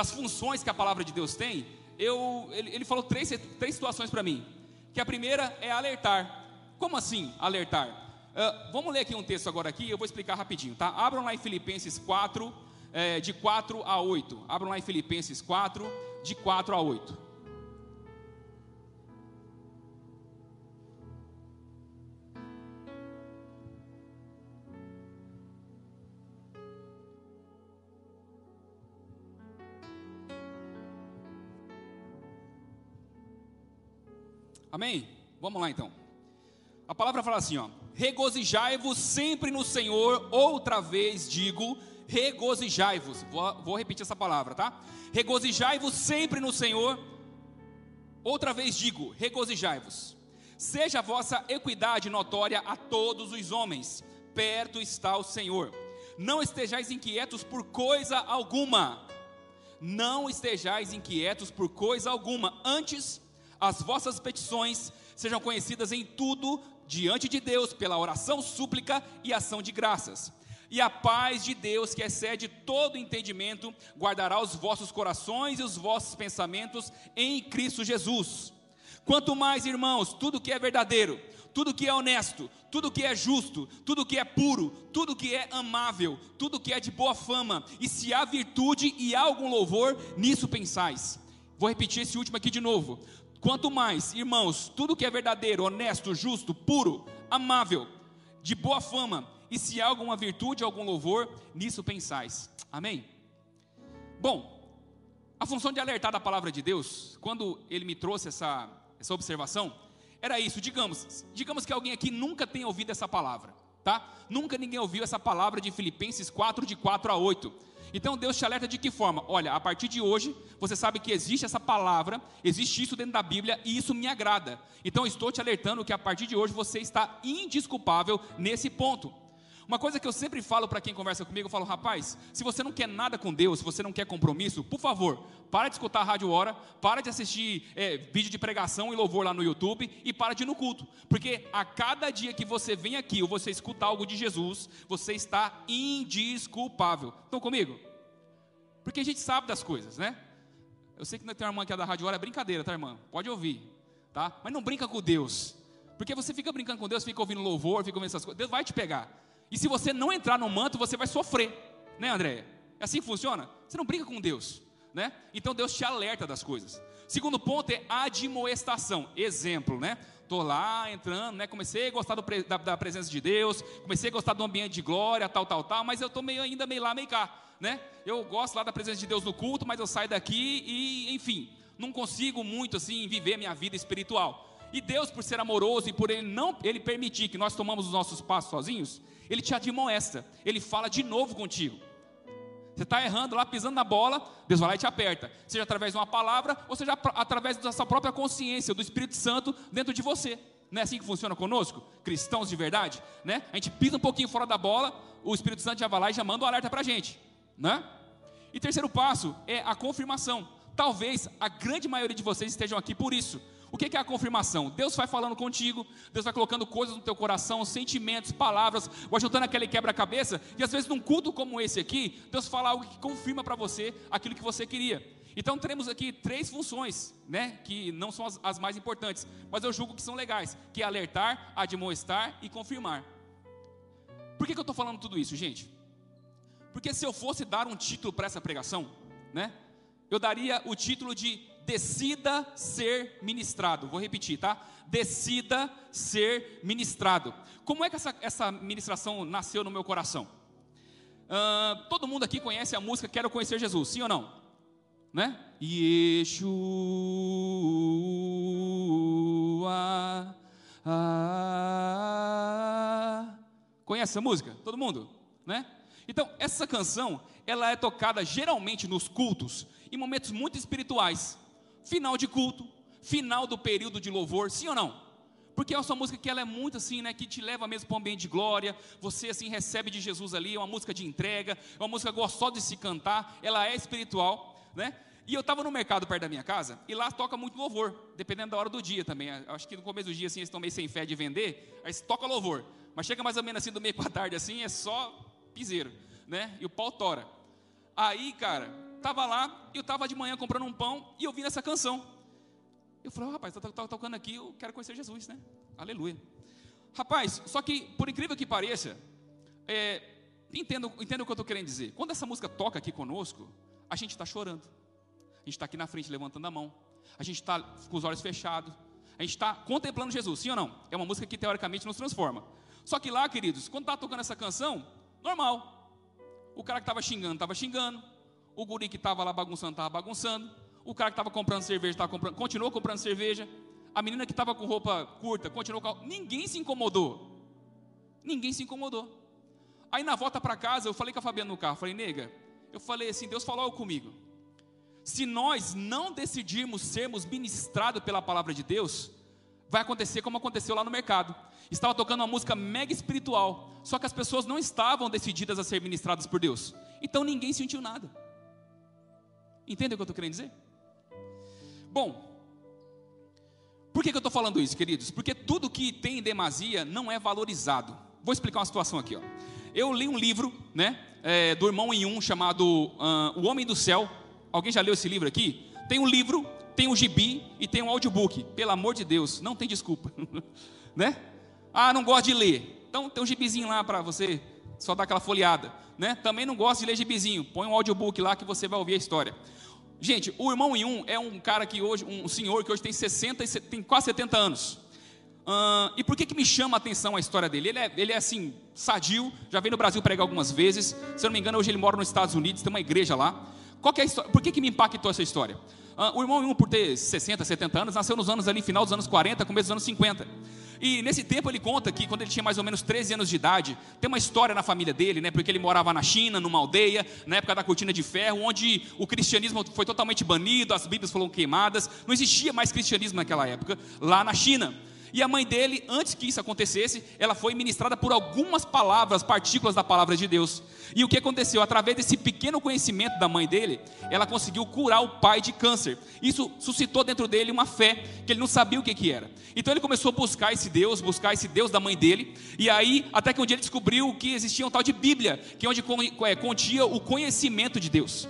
das funções que a palavra de Deus tem, eu, ele, ele falou três, três situações para mim. Que a primeira é alertar. Como assim alertar? Uh, vamos ler aqui um texto agora aqui, eu vou explicar rapidinho, tá? Abram lá em Filipenses 4, é, de 4 a 8. Abram lá em Filipenses 4, de 4 a 8. Amém? Vamos lá então. A palavra fala assim, ó: Regozijai-vos sempre no Senhor, outra vez digo, regozijai-vos. Vou, vou repetir essa palavra, tá? Regozijai-vos sempre no Senhor. Outra vez digo, regozijai-vos. Seja a vossa equidade notória a todos os homens. Perto está o Senhor. Não estejais inquietos por coisa alguma. Não estejais inquietos por coisa alguma. Antes, as vossas petições sejam conhecidas em tudo diante de Deus pela oração, súplica e ação de graças. E a paz de Deus, que excede todo entendimento, guardará os vossos corações e os vossos pensamentos em Cristo Jesus. Quanto mais, irmãos, tudo que é verdadeiro, tudo que é honesto, tudo que é justo, tudo que é puro, tudo que é amável, tudo que é de boa fama, e se há virtude e há algum louvor, nisso pensais. Vou repetir esse último aqui de novo. Quanto mais, irmãos, tudo que é verdadeiro, honesto, justo, puro, amável, de boa fama, e se há alguma virtude, algum louvor, nisso pensais. Amém? Bom, a função de alertar da palavra de Deus, quando ele me trouxe essa, essa observação, era isso, digamos, digamos que alguém aqui nunca tenha ouvido essa palavra, tá? Nunca ninguém ouviu essa palavra de Filipenses 4, de 4 a 8. Então Deus te alerta de que forma? Olha, a partir de hoje, você sabe que existe essa palavra, existe isso dentro da Bíblia e isso me agrada. Então estou te alertando que a partir de hoje você está indisculpável nesse ponto. Uma coisa que eu sempre falo para quem conversa comigo, eu falo, rapaz, se você não quer nada com Deus, se você não quer compromisso, por favor, para de escutar a Rádio Hora, para de assistir é, vídeo de pregação e louvor lá no YouTube e para de ir no culto. Porque a cada dia que você vem aqui ou você escuta algo de Jesus, você está indisculpável. Estão comigo? Porque a gente sabe das coisas, né? Eu sei que não tem uma irmã que é da Rádio Hora, é brincadeira, tá, irmã? Pode ouvir, tá? Mas não brinca com Deus. Porque você fica brincando com Deus, fica ouvindo louvor, fica ouvindo essas coisas, Deus vai te pegar. E se você não entrar no manto, você vai sofrer, né, Andréia? É assim que funciona? Você não brinca com Deus, né? Então Deus te alerta das coisas. Segundo ponto é admoestação. Exemplo, né? Tô lá entrando, né? Comecei a gostar do, da, da, presença de Deus, comecei a gostar do ambiente de glória, tal, tal, tal, mas eu tô meio ainda meio lá, meio cá, né? Eu gosto lá da presença de Deus no culto, mas eu saio daqui e, enfim, não consigo muito assim viver minha vida espiritual. E Deus, por ser amoroso e por ele não ele permitir que nós tomamos os nossos passos sozinhos, ele te admoesta, ele fala de novo contigo. Você está errando lá, pisando na bola, Deus vai lá e te aperta. Seja através de uma palavra, ou seja através da sua própria consciência, do Espírito Santo dentro de você. Não é assim que funciona conosco? Cristãos de verdade, né? A gente pisa um pouquinho fora da bola, o Espírito Santo já vai lá e já manda um alerta para a gente, né? E terceiro passo é a confirmação. Talvez a grande maioria de vocês estejam aqui por isso, o que é a confirmação? Deus vai falando contigo, Deus vai colocando coisas no teu coração, sentimentos, palavras, vai juntando aquele quebra-cabeça, e às vezes num culto como esse aqui, Deus fala algo que confirma para você aquilo que você queria. Então teremos aqui três funções, né, que não são as, as mais importantes, mas eu julgo que são legais, que é alertar, admoestar e confirmar. Por que, que eu estou falando tudo isso, gente? Porque se eu fosse dar um título para essa pregação, né, eu daria o título de decida ser ministrado. Vou repetir, tá? Decida ser ministrado. Como é que essa, essa ministração nasceu no meu coração? Uh, todo mundo aqui conhece a música Quero Conhecer Jesus, sim ou não? Né? Yeshua. Ah, conhece essa música? Todo mundo? Né? Então, essa canção, ela é tocada geralmente nos cultos, em momentos muito espirituais. Final de culto, final do período de louvor, sim ou não? Porque é uma música que ela é muito assim, né, que te leva mesmo para um ambiente de glória, você assim recebe de Jesus ali, é uma música de entrega, é uma música gostosa de se cantar, ela é espiritual, né? E eu estava no mercado perto da minha casa, e lá toca muito louvor, dependendo da hora do dia também. Acho que no começo do dia, assim, eles estão meio sem fé de vender, aí toca louvor. Mas chega mais ou menos assim do meio para tarde, assim, é só piseiro, né? E o pau tora. Aí, cara, tava lá, eu tava de manhã comprando um pão e vi essa canção. Eu falei, oh, rapaz, tá, tá, tá, tocando aqui, eu quero conhecer Jesus, né? Aleluia. Rapaz, só que, por incrível que pareça, é, entendo, entendo o que eu estou querendo dizer. Quando essa música toca aqui conosco, a gente está chorando. A gente está aqui na frente levantando a mão. A gente está com os olhos fechados. A gente está contemplando Jesus, sim ou não? É uma música que teoricamente nos transforma. Só que lá, queridos, quando está tocando essa canção, normal. O cara que estava xingando, estava xingando. O guri que estava lá bagunçando, estava bagunçando. O cara que estava comprando cerveja, estava comprando, continuou comprando cerveja. A menina que estava com roupa curta, continuou com. Ninguém se incomodou. Ninguém se incomodou. Aí na volta para casa, eu falei com a Fabiana no carro, falei, nega, eu falei assim, Deus falou comigo. Se nós não decidirmos sermos ministrados pela palavra de Deus, vai acontecer como aconteceu lá no mercado. Estava tocando uma música mega espiritual, só que as pessoas não estavam decididas a ser ministradas por Deus. Então ninguém sentiu nada. Entende o que eu estou querendo dizer? Bom, por que, que eu estou falando isso, queridos? Porque tudo que tem em demasia não é valorizado. Vou explicar uma situação aqui. Ó. Eu li um livro, né, é, do irmão em um chamado uh, O Homem do Céu. Alguém já leu esse livro aqui? Tem um livro, tem um gibi e tem um audiobook. Pelo amor de Deus, não tem desculpa, né? Ah, não gosto de ler. Então tem um gibizinho lá para você só dar aquela folheada, né? Também não gosto de ler gibizinho. Põe um audiobook lá que você vai ouvir a história. Gente, o irmão um é um cara que hoje, um senhor que hoje tem 60 tem quase 70 anos. Uh, e por que, que me chama a atenção a história dele? Ele é, ele é assim, sadio, já veio no Brasil pregar algumas vezes. Se eu não me engano, hoje ele mora nos Estados Unidos, tem uma igreja lá. Qual é a história? Por que, que me impactou essa história? Uh, o irmão um, por ter 60, 70 anos, nasceu nos anos ali, final dos anos 40, começo dos anos 50. E nesse tempo ele conta que quando ele tinha mais ou menos 13 anos de idade, tem uma história na família dele, né? Porque ele morava na China, numa aldeia, na época da cortina de ferro, onde o cristianismo foi totalmente banido, as Bíblias foram queimadas, não existia mais cristianismo naquela época, lá na China. E a mãe dele, antes que isso acontecesse, ela foi ministrada por algumas palavras, partículas da palavra de Deus. E o que aconteceu? Através desse pequeno conhecimento da mãe dele, ela conseguiu curar o pai de câncer. Isso suscitou dentro dele uma fé que ele não sabia o que, que era. Então ele começou a buscar esse Deus, buscar esse Deus da mãe dele. E aí, até que um dia ele descobriu que existia um tal de Bíblia, que é onde é, continha o conhecimento de Deus.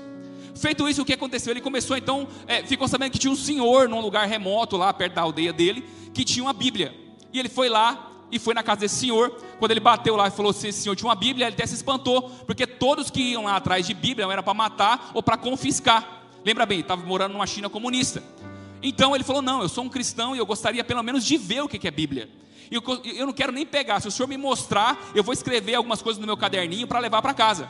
Feito isso, o que aconteceu? Ele começou então, é, ficou sabendo que tinha um senhor num lugar remoto lá perto da aldeia dele, que tinha uma Bíblia. E ele foi lá e foi na casa desse senhor. Quando ele bateu lá e falou se esse senhor tinha uma Bíblia, ele até se espantou, porque todos que iam lá atrás de Bíblia era para matar ou para confiscar. Lembra bem, estava morando numa China comunista. Então ele falou: Não, eu sou um cristão e eu gostaria pelo menos de ver o que é Bíblia. E eu não quero nem pegar, se o senhor me mostrar, eu vou escrever algumas coisas no meu caderninho para levar para casa.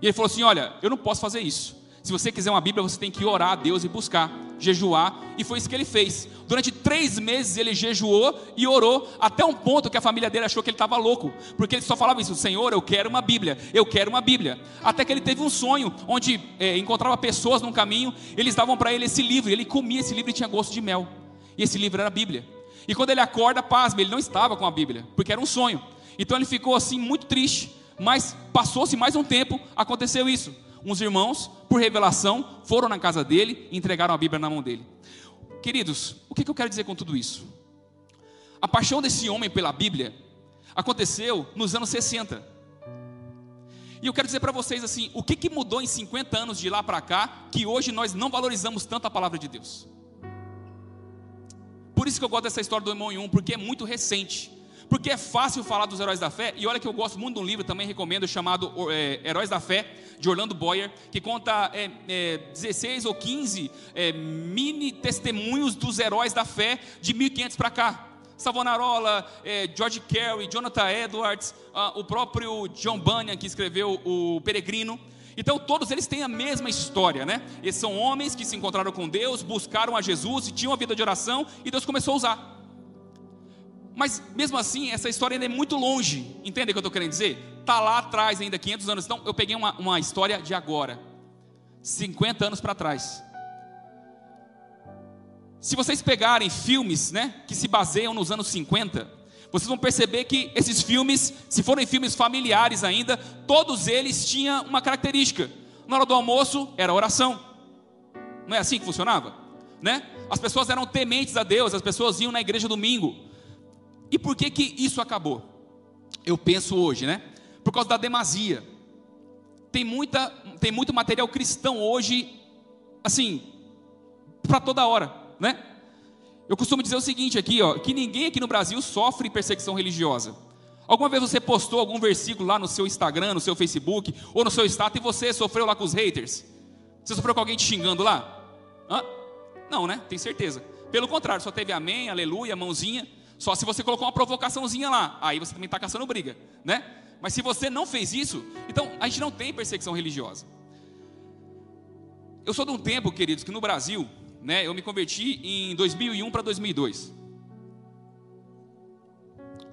E ele falou assim: Olha, eu não posso fazer isso. Se você quiser uma Bíblia, você tem que orar a Deus e buscar, jejuar, e foi isso que ele fez. Durante três meses ele jejuou e orou, até um ponto que a família dele achou que ele estava louco, porque ele só falava isso: Senhor, eu quero uma Bíblia, eu quero uma Bíblia. Até que ele teve um sonho, onde é, encontrava pessoas no caminho, eles davam para ele esse livro, e ele comia esse livro e tinha gosto de mel. E esse livro era a Bíblia. E quando ele acorda, pasme, ele não estava com a Bíblia, porque era um sonho. Então ele ficou assim muito triste, mas passou-se mais um tempo, aconteceu isso uns irmãos, por revelação, foram na casa dele e entregaram a Bíblia na mão dele. Queridos, o que eu quero dizer com tudo isso? A paixão desse homem pela Bíblia aconteceu nos anos 60. E eu quero dizer para vocês assim: o que, que mudou em 50 anos de lá para cá, que hoje nós não valorizamos tanto a palavra de Deus? Por isso que eu gosto dessa história do irmão em um, porque é muito recente porque é fácil falar dos heróis da fé. E olha que eu gosto muito de um livro, também recomendo, chamado é, Heróis da Fé, de Orlando Boyer, que conta é, é, 16 ou 15 é, mini testemunhos dos heróis da fé de 1500 para cá. Savonarola, é, George Carey, Jonathan Edwards, uh, o próprio John Bunyan, que escreveu O Peregrino. Então todos eles têm a mesma história, né? Eles são homens que se encontraram com Deus, buscaram a Jesus tinham uma vida de oração e Deus começou a usar. Mas mesmo assim, essa história ainda é muito longe. Entende o que eu estou querendo dizer? Está lá atrás, ainda 500 anos. Então, eu peguei uma, uma história de agora, 50 anos para trás. Se vocês pegarem filmes né, que se baseiam nos anos 50, vocês vão perceber que esses filmes, se forem filmes familiares ainda, todos eles tinham uma característica. Na hora do almoço era oração. Não é assim que funcionava? Né? As pessoas eram tementes a Deus, as pessoas iam na igreja domingo. E por que que isso acabou? Eu penso hoje, né? Por causa da demasia. Tem muita tem muito material cristão hoje assim, para toda hora né? Eu costumo dizer o seguinte aqui, ó, que ninguém aqui no Brasil sofre perseguição religiosa. Alguma vez você postou algum versículo lá no seu Instagram, no seu Facebook, ou no seu status e você sofreu lá com os haters? Você sofreu com alguém te xingando lá? Hã? Não, né? Tem certeza. Pelo contrário, só teve amém, aleluia, mãozinha. Só se você colocou uma provocaçãozinha lá, aí você também está caçando briga, né? Mas se você não fez isso, então a gente não tem perseguição religiosa. Eu sou de um tempo, queridos, que no Brasil né? Eu me converti em 2001 para 2002.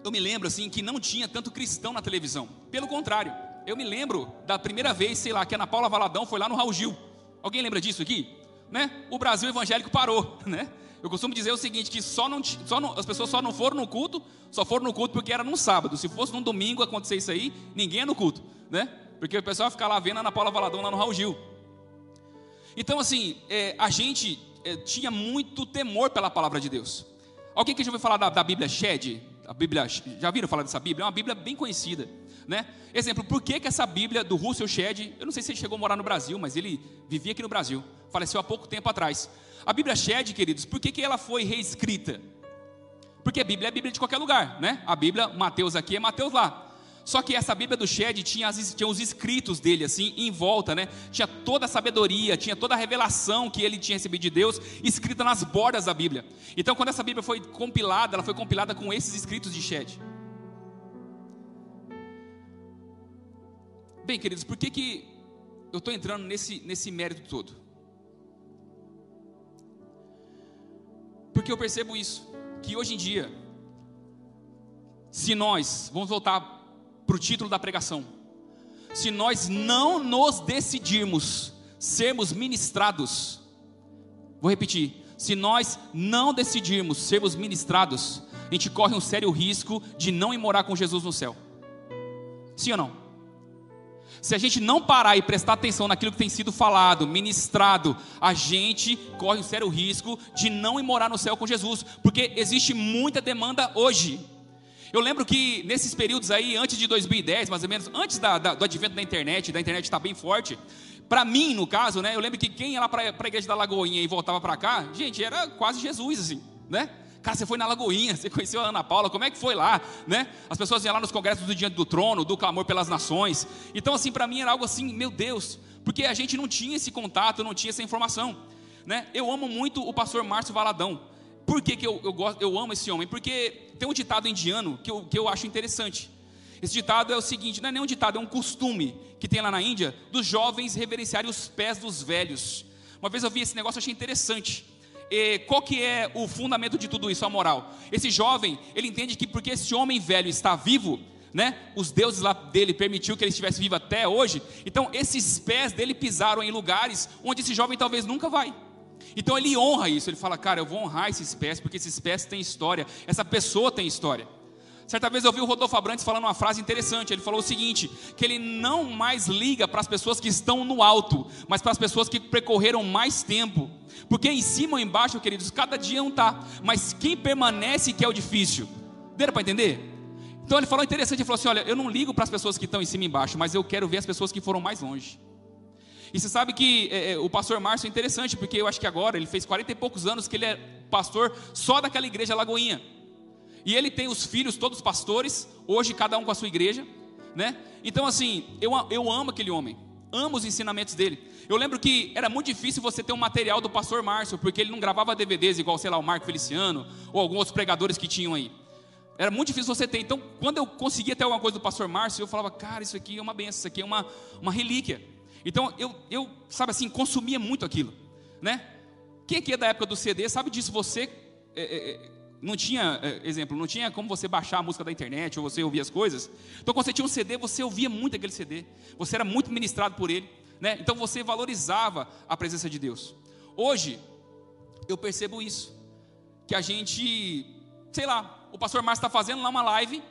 Eu me lembro assim que não tinha tanto cristão na televisão. Pelo contrário, eu me lembro da primeira vez, sei lá, que a Ana Paula Valadão foi lá no Raul Gil. Alguém lembra disso aqui? Né? O Brasil evangélico parou, né? Eu costumo dizer o seguinte, que só não, só não, as pessoas só não foram no culto, só foram no culto porque era num sábado. Se fosse num domingo acontecer isso aí, ninguém é no culto, né? Porque o pessoal vai ficar lá vendo a Ana Paula Valadão lá no Raul Gil. Então, assim, é, a gente é, tinha muito temor pela palavra de Deus. Alguém que já ouviu falar da, da Bíblia Shed? A Bíblia, já viram falar dessa Bíblia? É uma Bíblia bem conhecida. Né? Exemplo, por que, que essa Bíblia do Russell Shedd, eu não sei se ele chegou a morar no Brasil, mas ele vivia aqui no Brasil, faleceu há pouco tempo atrás. A Bíblia Shedd, queridos, por que, que ela foi reescrita? Porque a Bíblia é a Bíblia de qualquer lugar, né? A Bíblia, Mateus aqui é Mateus lá. Só que essa Bíblia do Shed tinha, tinha os escritos dele assim em volta, né? Tinha toda a sabedoria, tinha toda a revelação que ele tinha recebido de Deus escrita nas bordas da Bíblia. Então, quando essa Bíblia foi compilada, ela foi compilada com esses escritos de Shed. Bem, queridos, por que, que eu estou entrando nesse, nesse mérito todo? Porque eu percebo isso, que hoje em dia, se nós, vamos voltar para o título da pregação. Se nós não nos decidirmos sermos ministrados, vou repetir: se nós não decidirmos sermos ministrados, a gente corre um sério risco de não ir morar com Jesus no céu. Sim ou não? Se a gente não parar e prestar atenção naquilo que tem sido falado, ministrado, a gente corre um sério risco de não ir morar no céu com Jesus, porque existe muita demanda hoje. Eu lembro que nesses períodos aí, antes de 2010, mais ou menos, antes da, da, do advento da internet, da internet estar tá bem forte, para mim, no caso, né, eu lembro que quem ia lá para a igreja da Lagoinha e voltava para cá, gente, era quase Jesus, assim, né? Cara, você foi na Lagoinha, você conheceu a Ana Paula, como é que foi lá, né? As pessoas iam lá nos congressos do Diante do Trono, do Clamor pelas Nações. Então, assim, para mim era algo assim, meu Deus, porque a gente não tinha esse contato, não tinha essa informação, né? Eu amo muito o pastor Márcio Valadão. Por que, que eu, eu, gosto, eu amo esse homem? Porque tem um ditado indiano que eu, que eu acho interessante. Esse ditado é o seguinte: não é nem um ditado, é um costume que tem lá na Índia dos jovens reverenciarem os pés dos velhos. Uma vez eu vi esse negócio, achei interessante. E qual que é o fundamento de tudo isso, a moral? Esse jovem, ele entende que porque esse homem velho está vivo, né? Os deuses lá dele permitiu que ele estivesse vivo até hoje. Então, esses pés dele pisaram em lugares onde esse jovem talvez nunca vai. Então ele honra isso, ele fala, cara, eu vou honrar esses pés, porque esses pés têm história, essa pessoa tem história. Certa vez eu ouvi o Rodolfo Abrantes falando uma frase interessante. Ele falou o seguinte: que ele não mais liga para as pessoas que estão no alto, mas para as pessoas que percorreram mais tempo. Porque em cima ou embaixo, queridos, cada dia um tá, mas quem permanece que é o difícil. Deu para entender? Então ele falou interessante, ele falou assim: olha, eu não ligo para as pessoas que estão em cima e embaixo, mas eu quero ver as pessoas que foram mais longe. E você sabe que é, é, o pastor Márcio é interessante, porque eu acho que agora ele fez 40 e poucos anos que ele é pastor só daquela igreja Lagoinha. E ele tem os filhos, todos pastores, hoje cada um com a sua igreja, né? Então, assim, eu, eu amo aquele homem, amo os ensinamentos dele. Eu lembro que era muito difícil você ter um material do pastor Márcio, porque ele não gravava DVDs igual, sei lá, o Marco Feliciano, ou alguns outros pregadores que tinham aí. Era muito difícil você ter. Então, quando eu conseguia ter alguma coisa do pastor Márcio, eu falava, cara, isso aqui é uma benção, isso aqui é uma, uma relíquia. Então eu, eu, sabe assim, consumia muito aquilo, né? Quem aqui é da época do CD sabe disso? Você é, é, é não tinha, eh, exemplo, não tinha como você baixar a música da internet ou você ouvir as coisas. Então, quando você tinha um CD, você ouvia muito aquele CD. Você era muito ministrado por ele, né? Então, você valorizava a presença de Deus. Hoje, eu percebo isso, que a gente, sei lá, o pastor Márcio está fazendo lá uma live,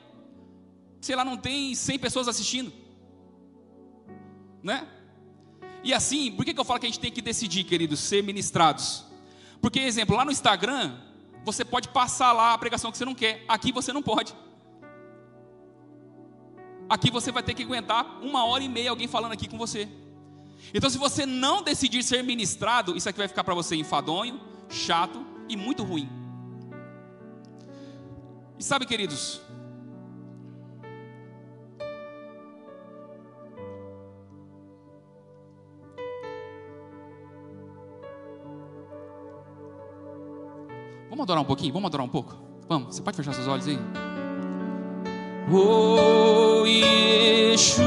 sei lá, não tem 100 pessoas assistindo, né? E assim, por que, que eu falo que a gente tem que decidir, queridos, ser ministrados? Porque, exemplo, lá no Instagram, você pode passar lá a pregação que você não quer, aqui você não pode. Aqui você vai ter que aguentar uma hora e meia alguém falando aqui com você. Então, se você não decidir ser ministrado, isso aqui vai ficar para você enfadonho, chato e muito ruim. E sabe, queridos, Vamos adorar um pouquinho? Vamos adorar um pouco? Vamos, você pode fechar seus olhos aí? Oh, Yeshua,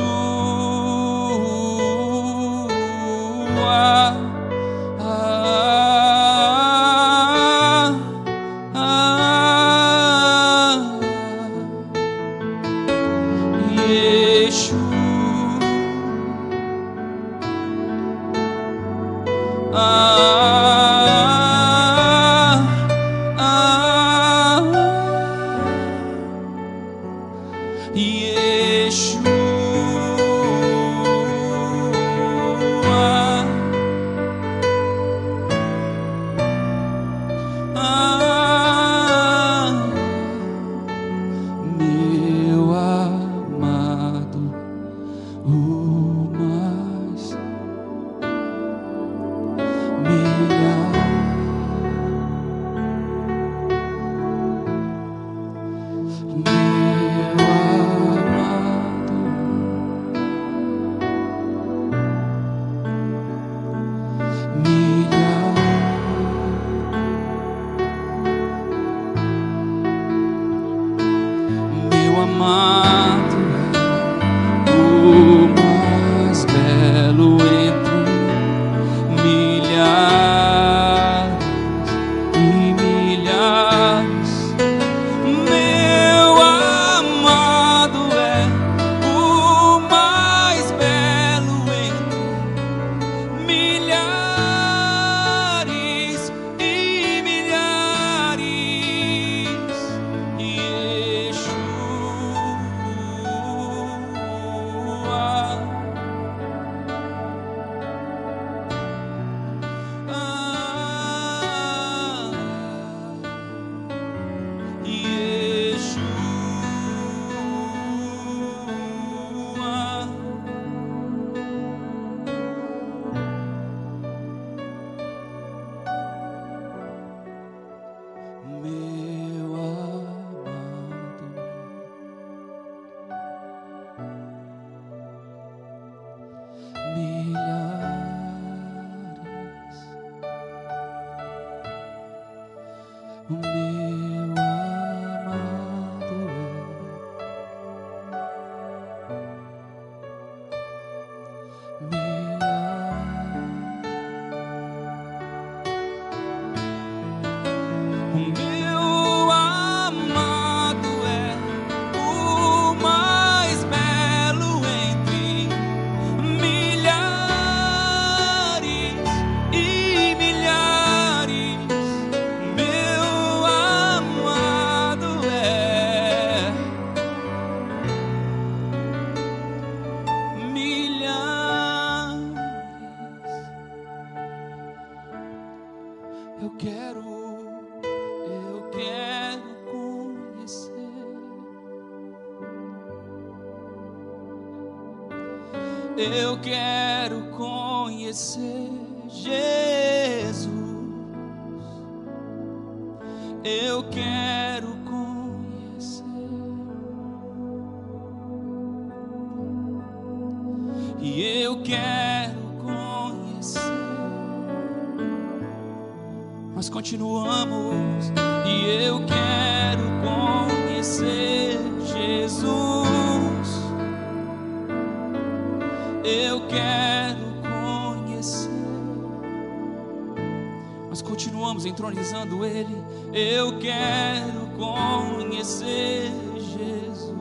conhecer Jesus.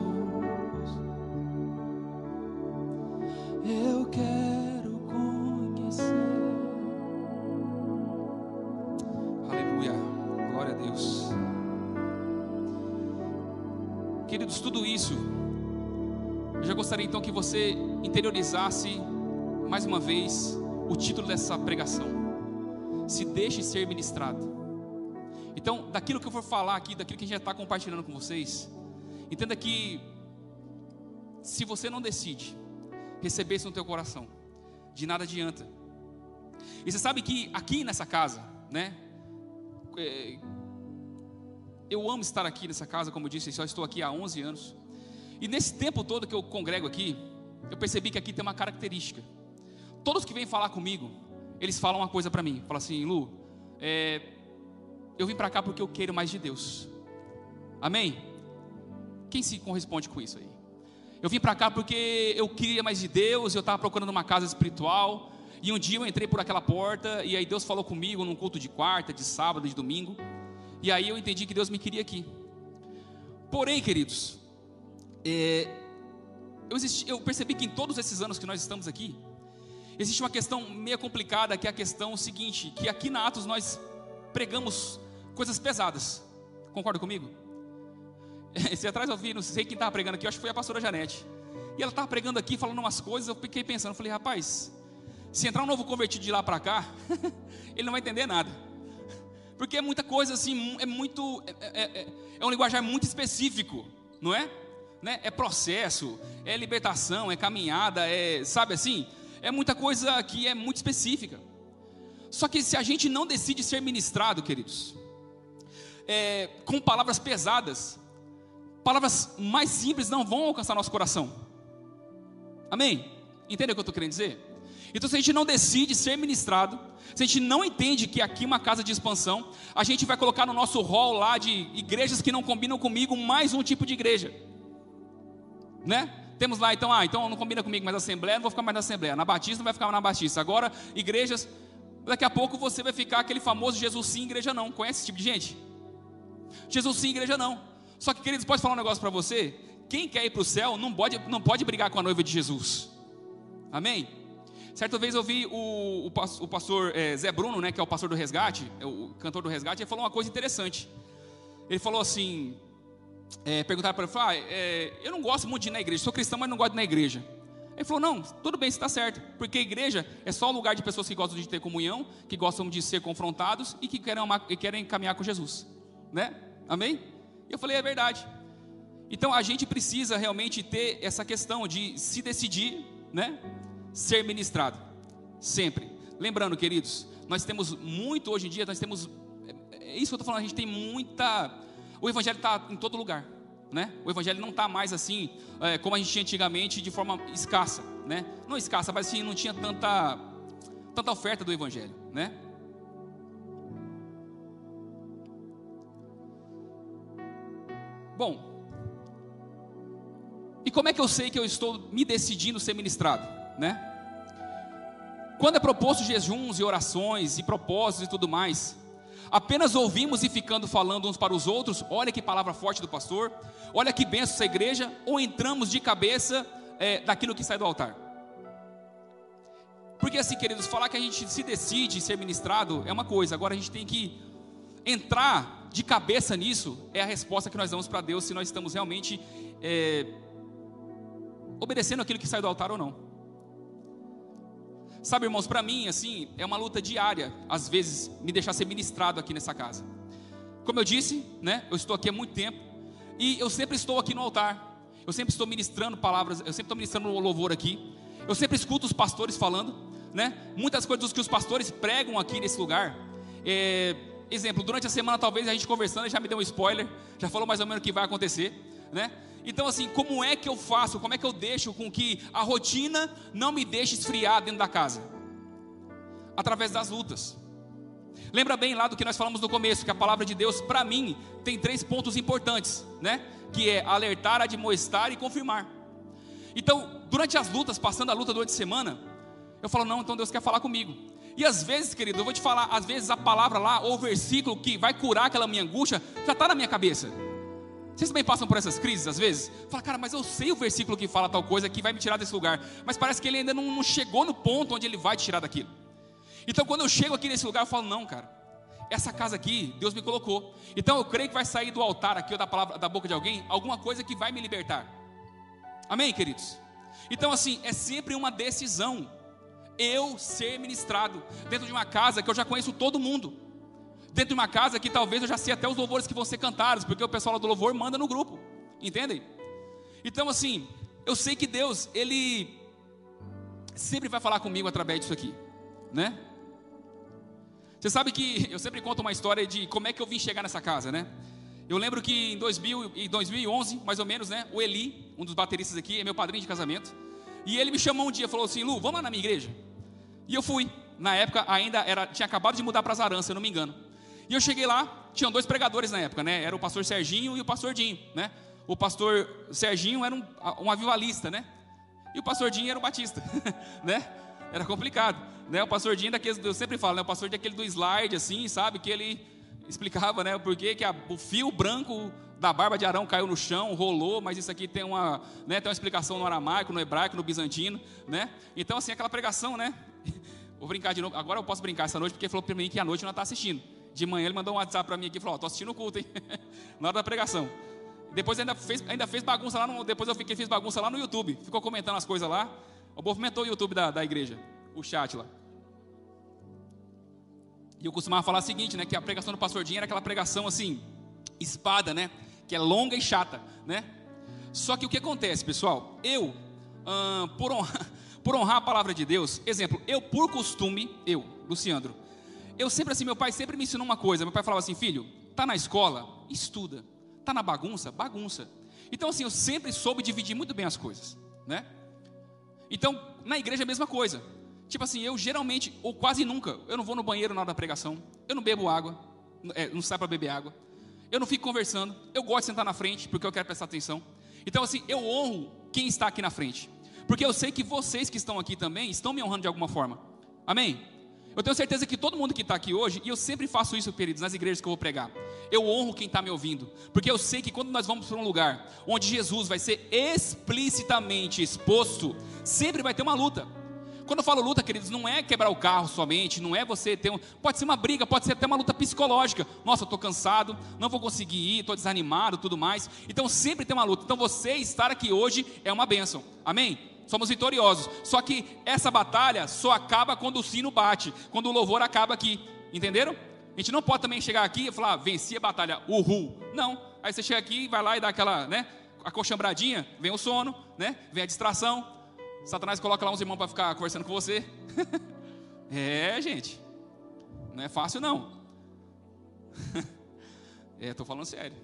Eu quero conhecer. Aleluia. Glória a Deus. Queridos, tudo isso. Eu já gostaria então que você interiorizasse mais uma vez o título dessa pregação se deixe ser ministrado. Então, daquilo que eu for falar aqui, daquilo que a gente já está compartilhando com vocês, entenda que se você não decide receber isso no teu coração, de nada adianta. E você sabe que aqui nessa casa, né? É, eu amo estar aqui nessa casa, como eu disse, só estou aqui há 11 anos. E nesse tempo todo que eu congrego aqui, eu percebi que aqui tem uma característica. Todos que vêm falar comigo, eles falam uma coisa para mim. Falam assim, Lu, é, eu vim para cá porque eu quero mais de Deus. Amém? Quem se corresponde com isso aí? Eu vim para cá porque eu queria mais de Deus, eu estava procurando uma casa espiritual. E um dia eu entrei por aquela porta e aí Deus falou comigo num culto de quarta, de sábado, de domingo. E aí eu entendi que Deus me queria aqui. Porém, queridos, é, eu, existi, eu percebi que em todos esses anos que nós estamos aqui, Existe uma questão meio complicada, que é a questão seguinte, que aqui na Atos nós pregamos coisas pesadas. Concorda comigo? Esse atrás eu vi, não sei quem estava pregando aqui, acho que foi a pastora Janete. E ela estava pregando aqui, falando umas coisas, eu fiquei pensando, falei, rapaz, se entrar um novo convertido de lá para cá, ele não vai entender nada. Porque é muita coisa assim, é muito. É, é, é, é um linguajar muito específico, não é? Né? É processo, é libertação, é caminhada, é. Sabe assim? é muita coisa que é muito específica. Só que se a gente não decide ser ministrado, queridos, é, com palavras pesadas, palavras mais simples não vão alcançar nosso coração. Amém? Entende o que eu estou querendo dizer? Então, se a gente não decide ser ministrado, se a gente não entende que aqui é uma casa de expansão, a gente vai colocar no nosso hall lá de igrejas que não combinam comigo mais um tipo de igreja, né? Temos lá, então, ah, então não combina comigo mais Assembleia, não vou ficar mais na Assembleia. Na Batista não vai ficar mais na Batista. Agora, igrejas, daqui a pouco você vai ficar aquele famoso Jesus sim, igreja não. Conhece esse tipo de gente? Jesus sim, igreja não. Só que, queridos, pode falar um negócio para você? Quem quer ir para o céu não pode, não pode brigar com a noiva de Jesus. Amém? Certa vez eu vi o, o, o pastor é, Zé Bruno, né, que é o pastor do resgate, é o cantor do resgate, ele falou uma coisa interessante. Ele falou assim: é, perguntaram para ele, ah, é, eu não gosto muito de ir na igreja, sou cristão, mas não gosto de ir na igreja. Ele falou, não, tudo bem, você está certo, porque a igreja é só o lugar de pessoas que gostam de ter comunhão, que gostam de ser confrontados e que querem, amar, que querem caminhar com Jesus, né? Amém? Eu falei, é verdade. Então a gente precisa realmente ter essa questão de se decidir, né? Ser ministrado, sempre. Lembrando, queridos, nós temos muito hoje em dia, nós temos, é, é isso que eu estou falando, a gente tem muita o evangelho está em todo lugar, né? O evangelho não está mais assim é, como a gente tinha antigamente de forma escassa, né? Não escassa, mas assim não tinha tanta tanta oferta do evangelho, né? Bom, e como é que eu sei que eu estou me decidindo ser ministrado, né? Quando é proposto jejuns e orações e propósitos e tudo mais, apenas ouvimos e ficando falando uns para os outros, olha que palavra forte do pastor, olha que benção essa igreja, ou entramos de cabeça é, daquilo que sai do altar. Porque assim, queridos, falar que a gente se decide ser ministrado é uma coisa, agora a gente tem que entrar de cabeça nisso, é a resposta que nós damos para Deus se nós estamos realmente é, obedecendo aquilo que sai do altar ou não. Sabe, irmãos, para mim, assim, é uma luta diária, às vezes, me deixar ser ministrado aqui nessa casa. Como eu disse, né, eu estou aqui há muito tempo, e eu sempre estou aqui no altar, eu sempre estou ministrando palavras, eu sempre estou ministrando louvor aqui, eu sempre escuto os pastores falando, né, muitas coisas que os pastores pregam aqui nesse lugar, é, exemplo, durante a semana talvez a gente conversando, já me deu um spoiler, já falou mais ou menos o que vai acontecer, né, então, assim, como é que eu faço? Como é que eu deixo com que a rotina não me deixe esfriar dentro da casa? Através das lutas. Lembra bem lá do que nós falamos no começo, que a palavra de Deus, para mim, tem três pontos importantes, né? Que é alertar, admoestar e confirmar. Então, durante as lutas, passando a luta durante a semana, eu falo, não, então Deus quer falar comigo. E às vezes, querido, eu vou te falar, às vezes a palavra lá, ou o versículo que vai curar aquela minha angústia, já está na minha cabeça. Vocês também passam por essas crises às vezes? Fala, cara, mas eu sei o versículo que fala tal coisa que vai me tirar desse lugar. Mas parece que ele ainda não, não chegou no ponto onde ele vai te tirar daquilo. Então quando eu chego aqui nesse lugar, eu falo, não, cara, essa casa aqui, Deus me colocou. Então eu creio que vai sair do altar aqui ou da palavra da boca de alguém alguma coisa que vai me libertar. Amém, queridos? Então, assim, é sempre uma decisão. Eu ser ministrado dentro de uma casa que eu já conheço todo mundo. Dentro de uma casa que talvez eu já sei até os louvores que vão ser cantados, porque o pessoal do louvor manda no grupo. Entendem? Então, assim, eu sei que Deus, Ele sempre vai falar comigo através disso aqui, né? Você sabe que eu sempre conto uma história de como é que eu vim chegar nessa casa, né? Eu lembro que em, 2000, em 2011, mais ou menos, né? O Eli, um dos bateristas aqui, é meu padrinho de casamento. E ele me chamou um dia, falou assim: Lu, vamos lá na minha igreja. E eu fui. Na época ainda era, tinha acabado de mudar para Zaran, se eu não me engano. E eu cheguei lá, tinham dois pregadores na época, né? Era o pastor Serginho e o pastor Dinho, né? O pastor Serginho era um, um avivalista, né? E o pastor Dinho era um batista, né? Era complicado, né? O pastor Dinho daqueles, eu sempre falo, né? O pastor daquele do slide assim, sabe? Que ele explicava, né? Porque que a, o fio branco da barba de Arão caiu no chão, rolou, mas isso aqui tem uma, né? Tem uma explicação no aramaico, no hebraico, no bizantino, né? Então assim aquela pregação, né? Vou brincar de novo. Agora eu posso brincar essa noite porque falou para mim que à noite não está assistindo. De manhã ele mandou um WhatsApp para mim aqui e falou: "Ó, tô assistindo o culto, hein?" Na hora da pregação. Depois ainda fez, ainda fez bagunça lá no, depois eu fiquei fiz bagunça lá no YouTube. Ficou comentando as coisas lá. Movimentou o YouTube da, da igreja, o chat lá. E eu costumava falar o seguinte, né? Que a pregação do pastor Dinho era aquela pregação assim, espada, né? Que é longa e chata, né? Só que o que acontece, pessoal? Eu, hum, por, honrar, por honrar a palavra de Deus, exemplo, eu por costume, eu, Luciandro, eu sempre assim, meu pai sempre me ensinou uma coisa. Meu pai falava assim, filho, tá na escola, estuda. Tá na bagunça, bagunça. Então assim, eu sempre soube dividir muito bem as coisas, né? Então, na igreja é a mesma coisa. Tipo assim, eu geralmente, ou quase nunca, eu não vou no banheiro na hora da pregação, eu não bebo água, é, não saio para beber água, eu não fico conversando, eu gosto de sentar na frente, porque eu quero prestar atenção. Então, assim, eu honro quem está aqui na frente, porque eu sei que vocês que estão aqui também estão me honrando de alguma forma. Amém? Eu tenho certeza que todo mundo que está aqui hoje, e eu sempre faço isso, queridos, nas igrejas que eu vou pregar, eu honro quem está me ouvindo, porque eu sei que quando nós vamos para um lugar onde Jesus vai ser explicitamente exposto, sempre vai ter uma luta. Quando eu falo luta, queridos, não é quebrar o carro somente, não é você ter um. Pode ser uma briga, pode ser até uma luta psicológica. Nossa, eu estou cansado, não vou conseguir ir, estou desanimado, tudo mais. Então sempre tem uma luta. Então você estar aqui hoje é uma bênção. Amém? Somos vitoriosos. Só que essa batalha só acaba quando o sino bate, quando o louvor acaba aqui. Entenderam? A gente não pode também chegar aqui e falar, venci a batalha, uhul. Não. Aí você chega aqui, vai lá e dá aquela, né? Acochambradinha, vem o sono, né? Vem a distração. Satanás coloca lá uns irmãos para ficar conversando com você. é, gente. Não é fácil não. é, estou falando sério.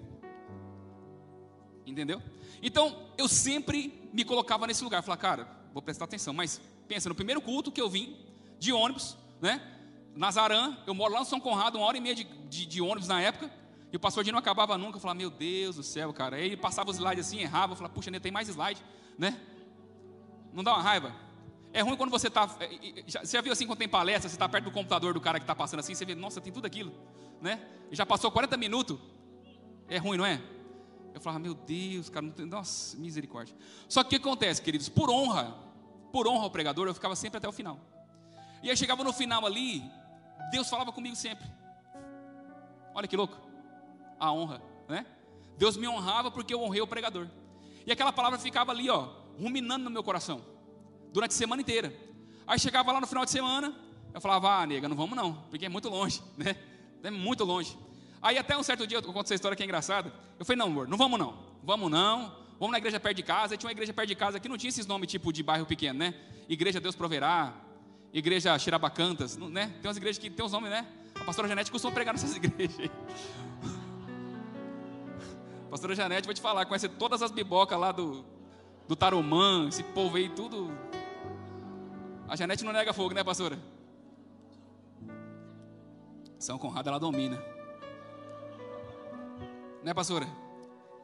Entendeu? Então, eu sempre me colocava nesse lugar. Falava, cara, vou prestar atenção. Mas pensa, no primeiro culto que eu vim, de ônibus, né? Nazarã, eu moro lá no São Conrado, uma hora e meia de, de, de ônibus na época. E o pastor de não acabava nunca. Eu falava, meu Deus do céu, cara. Aí ele passava os slides assim, errava. Eu falava, puxa, ainda tem mais slide, né? Não dá uma raiva? É ruim quando você está. É, você já viu assim quando tem palestra, você está perto do computador do cara que está passando assim, você vê, nossa, tem tudo aquilo, né? E já passou 40 minutos. É ruim, não é? Eu falava, meu Deus, cara, não tem, nossa, misericórdia. Só que o que acontece, queridos? Por honra, por honra ao pregador, eu ficava sempre até o final. E aí chegava no final ali, Deus falava comigo sempre. Olha que louco. A honra, né? Deus me honrava porque eu honrei o pregador. E aquela palavra ficava ali, ó, ruminando no meu coração, durante a semana inteira. Aí chegava lá no final de semana, eu falava, ah, nega, não vamos não, porque é muito longe, né? É muito longe. Aí até um certo dia, eu conto essa história que é engraçada. Eu falei, não, amor, não vamos não, vamos não, vamos na igreja perto de casa. Aí tinha uma igreja perto de casa que não tinha esses nomes tipo de bairro pequeno, né? Igreja Deus Proverá, Igreja Xirabacantas, né? Tem umas igrejas que tem os nomes, né? A pastora Janete costuma pregar nessas igrejas. A pastora Janete, vou te falar, conhece todas as bibocas lá do, do Tarumã, esse povo aí, tudo. A Janete não nega fogo, né, pastora? São Conrado, ela domina. Né, pastora?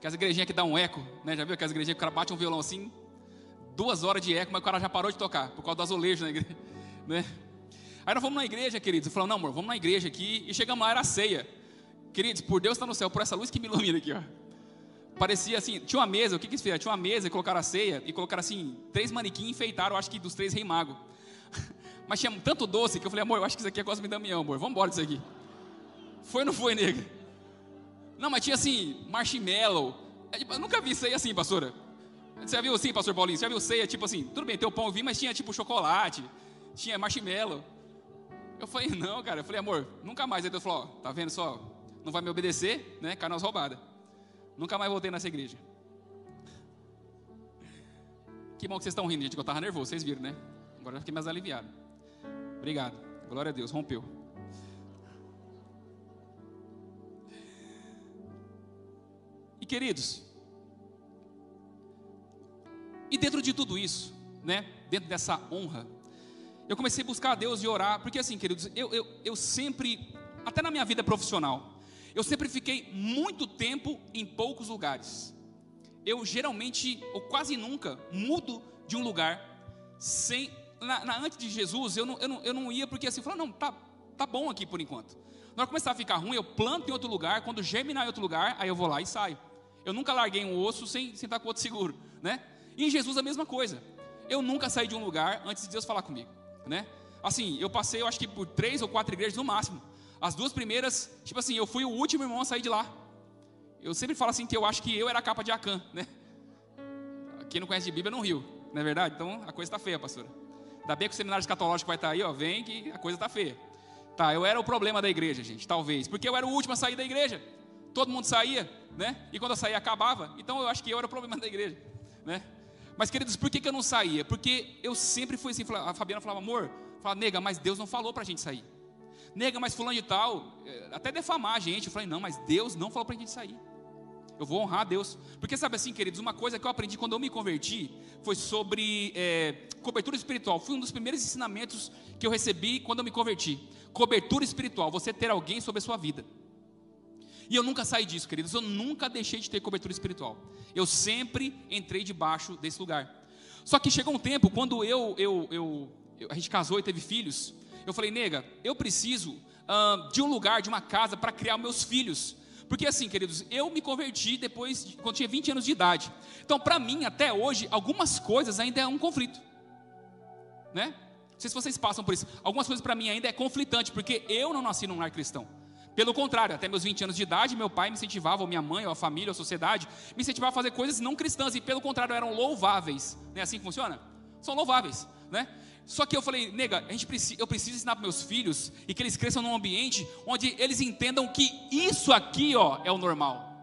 Que as igrejinhas que dá um eco, né? Já viu aquelas igrejinhas que o cara bate um violão assim, duas horas de eco, mas o cara já parou de tocar, por causa do azulejo na igreja, né? Aí nós fomos na igreja, queridos, e falamos, não, amor, vamos na igreja aqui. E chegamos lá, era ceia. Queridos, por Deus está no céu, por essa luz que me ilumina aqui, ó. Parecia assim, tinha uma mesa, o que que eles fizeram? Tinha uma mesa e colocaram a ceia, e colocaram assim, três manequins e enfeitaram, acho que dos três rei mago. Mas tinha tanto doce que eu falei, amor, eu acho que isso aqui é Cosme Damião, amor, vamos embora disso aqui. Foi ou não foi, nega? Não, mas tinha assim, marshmallow. É, tipo, eu nunca vi ceia assim, pastora. Você já viu assim, pastor Paulinho? Você já viu ceia, tipo assim, tudo bem, tem o pão vi, mas tinha tipo chocolate, tinha marshmallow. Eu falei, não, cara. Eu falei, amor, nunca mais. Aí Deus falou, ó, tá vendo só? Não vai me obedecer, né? Cai nas roubadas. Nunca mais voltei nessa igreja. Que bom que vocês estão rindo, gente, que eu estava nervoso, vocês viram, né? Agora eu fiquei mais aliviado. Obrigado. Glória a Deus, rompeu. E queridos, e dentro de tudo isso, né? Dentro dessa honra, eu comecei a buscar a Deus e orar, porque assim, queridos, eu, eu, eu sempre, até na minha vida profissional, eu sempre fiquei muito tempo em poucos lugares. Eu geralmente, ou quase nunca, mudo de um lugar sem. Na, na antes de Jesus, eu não, eu, não, eu não ia porque assim, falou, não, tá, tá bom aqui por enquanto. Na hora que começar a ficar ruim, eu planto em outro lugar, quando germinar em outro lugar, aí eu vou lá e saio. Eu nunca larguei um osso sem, sem estar com outro seguro, né? E em Jesus a mesma coisa. Eu nunca saí de um lugar antes de Deus falar comigo né? Assim, eu passei, eu acho que por três ou quatro igrejas no máximo. As duas primeiras, tipo assim, eu fui o último irmão a sair de lá. Eu sempre falo assim que eu acho que eu era a capa de Acã, né? Quem não conhece de Bíblia não riu, não é verdade? Então a coisa está feia, pastora. Ainda bem que o seminário escatológico vai estar aí, ó, vem que a coisa está feia. Tá, eu era o problema da igreja, gente, talvez, porque eu era o último a sair da igreja. Todo mundo saía, né? E quando eu saía acabava. Então eu acho que eu era o problema da igreja, né? Mas, queridos, por que, que eu não saía? Porque eu sempre fui assim, a Fabiana falava, amor, falava, nega, mas Deus não falou para a gente sair. Nega, mas fulano de tal, eh, até defamar a gente. Eu falei, não, mas Deus não falou para a gente sair. Eu vou honrar a Deus. Porque sabe assim, queridos, uma coisa que eu aprendi quando eu me converti foi sobre é, cobertura espiritual. Foi um dos primeiros ensinamentos que eu recebi quando eu me converti. Cobertura espiritual, você ter alguém sobre a sua vida. E eu nunca saí disso, queridos. Eu nunca deixei de ter cobertura espiritual. Eu sempre entrei debaixo desse lugar. Só que chegou um tempo, quando eu, eu, eu, a gente casou e teve filhos, eu falei, nega, eu preciso de um lugar, de uma casa para criar meus filhos. Porque assim, queridos, eu me converti depois, de, quando tinha 20 anos de idade. Então, para mim, até hoje, algumas coisas ainda é um conflito. Né? Não sei se vocês passam por isso. Algumas coisas para mim ainda é conflitante, porque eu não nasci num lar cristão. Pelo contrário, até meus 20 anos de idade, meu pai me incentivava, ou minha mãe, ou a família, ou a sociedade, me incentivava a fazer coisas não cristãs, e pelo contrário, eram louváveis. Não é assim que funciona? São louváveis, né? Só que eu falei, nega, a gente precisa, eu preciso ensinar para meus filhos e que eles cresçam num ambiente onde eles entendam que isso aqui, ó, é o normal.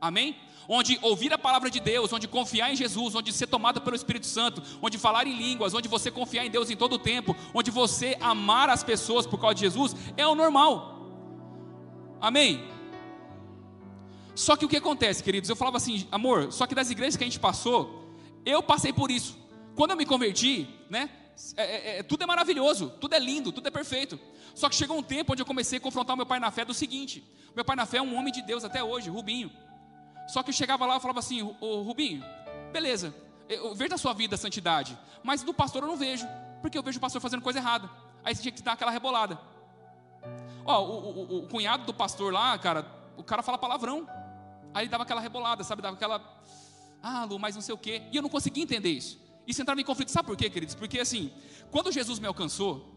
Amém? Onde ouvir a palavra de Deus, onde confiar em Jesus, onde ser tomado pelo Espírito Santo, onde falar em línguas, onde você confiar em Deus em todo o tempo, onde você amar as pessoas por causa de Jesus, é o normal. Amém? Só que o que acontece, queridos? Eu falava assim, amor, só que das igrejas que a gente passou, eu passei por isso. Quando eu me converti, né? É, é, é, tudo é maravilhoso, tudo é lindo, tudo é perfeito. Só que chegou um tempo onde eu comecei a confrontar meu pai na fé do seguinte: meu pai na fé é um homem de Deus até hoje, Rubinho. Só que eu chegava lá e falava assim: Ô Rubinho, beleza, eu vejo a sua vida a santidade, mas do pastor eu não vejo, porque eu vejo o pastor fazendo coisa errada. Aí você tinha que dar aquela rebolada. Ó, o, o, o, cunhado do pastor lá, cara, o cara fala palavrão. Aí ele dava aquela rebolada, sabe? Dava aquela. Ah, Lu, mas não sei o quê. E eu não conseguia entender isso. Isso entrava em conflito. Sabe por quê, queridos? Porque assim, quando Jesus me alcançou,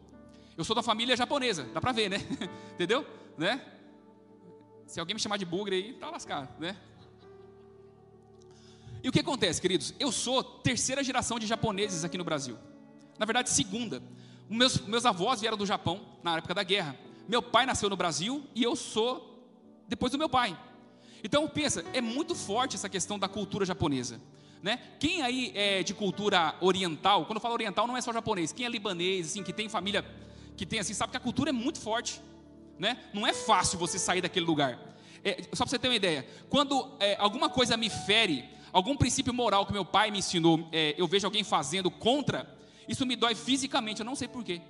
eu sou da família japonesa, dá pra ver, né? Entendeu? Né? Se alguém me chamar de bugre aí, tá lascado, né? E o que acontece, queridos? Eu sou terceira geração de japoneses aqui no Brasil. Na verdade, segunda. Meus, meus avós vieram do Japão na época da guerra. Meu pai nasceu no Brasil e eu sou depois do meu pai. Então pensa, é muito forte essa questão da cultura japonesa. Né? Quem aí é de cultura oriental, quando eu falo oriental não é só japonês, quem é libanês, assim, que tem família, que tem assim, sabe que a cultura é muito forte. Né? Não é fácil você sair daquele lugar. É, só para você ter uma ideia, quando é, alguma coisa me fere, algum princípio moral que meu pai me ensinou, é, eu vejo alguém fazendo contra, isso me dói fisicamente, eu não sei porquê.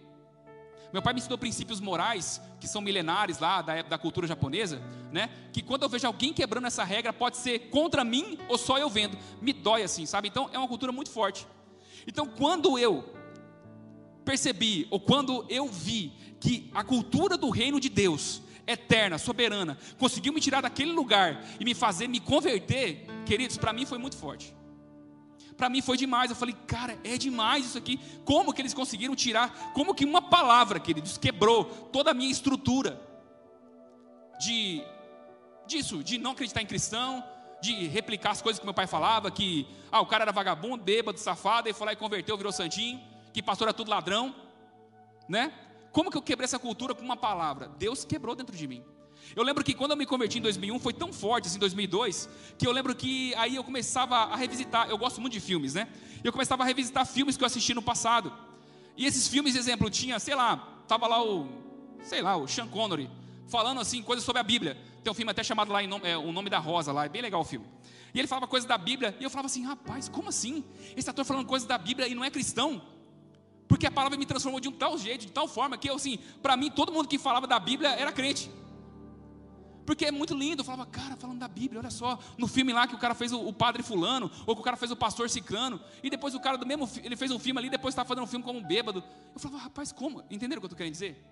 Meu pai me ensinou princípios morais, que são milenares lá da, da cultura japonesa, né? Que quando eu vejo alguém quebrando essa regra, pode ser contra mim ou só eu vendo. Me dói assim, sabe? Então é uma cultura muito forte. Então quando eu percebi, ou quando eu vi que a cultura do reino de Deus, eterna, soberana, conseguiu me tirar daquele lugar e me fazer me converter, queridos, para mim foi muito forte. Para mim foi demais. Eu falei, cara, é demais isso aqui. Como que eles conseguiram tirar? Como que uma palavra, queridos, quebrou toda a minha estrutura de disso, de não acreditar em cristão, de replicar as coisas que meu pai falava, que ah, o cara era vagabundo, bêbado, safado, e foi lá e converteu, virou santinho, que pastor era tudo ladrão, né? Como que eu quebrei essa cultura com uma palavra? Deus quebrou dentro de mim. Eu lembro que quando eu me converti em 2001 foi tão forte assim, em 2002, que eu lembro que aí eu começava a revisitar. Eu gosto muito de filmes, né? Eu começava a revisitar filmes que eu assisti no passado. E esses filmes, exemplo, tinha, sei lá, tava lá o, sei lá, o Sean Connery falando assim coisas sobre a Bíblia. Tem um filme até chamado lá nome, é, o nome da Rosa lá, é bem legal o filme. E ele falava coisas da Bíblia e eu falava assim, rapaz, como assim? Esse ator falando coisas da Bíblia e não é cristão? Porque a palavra me transformou de um tal jeito, de tal forma que eu assim, para mim todo mundo que falava da Bíblia era crente. Porque é muito lindo. Eu falava, cara, falando da Bíblia, olha só. No filme lá que o cara fez o, o padre fulano, ou que o cara fez o pastor ciclano, e depois o cara do mesmo, ele fez um filme ali, depois estava fazendo um filme como um bêbado. Eu falava, rapaz, como? Entenderam o que eu estou querendo dizer?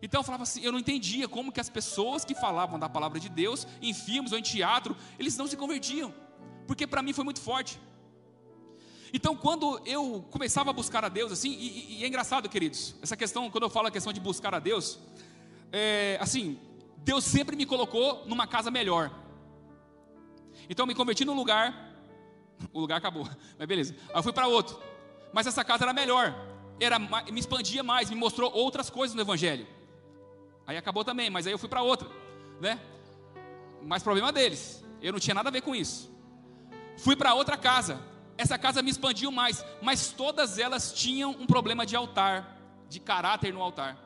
Então eu falava assim, eu não entendia como que as pessoas que falavam da palavra de Deus, em filmes ou em teatro, eles não se convertiam. Porque para mim foi muito forte. Então, quando eu começava a buscar a Deus, assim, e, e, é engraçado, queridos, essa questão, quando eu falo a questão de buscar a Deus, é, assim, Deus sempre me colocou numa casa melhor. Então eu me converti num lugar, o lugar acabou, mas beleza. Aí eu fui para outro, mas essa casa era melhor, era me expandia mais, me mostrou outras coisas no Evangelho. Aí acabou também, mas aí eu fui para outra, né? Mas problema deles, eu não tinha nada a ver com isso. Fui para outra casa, essa casa me expandiu mais, mas todas elas tinham um problema de altar, de caráter no altar.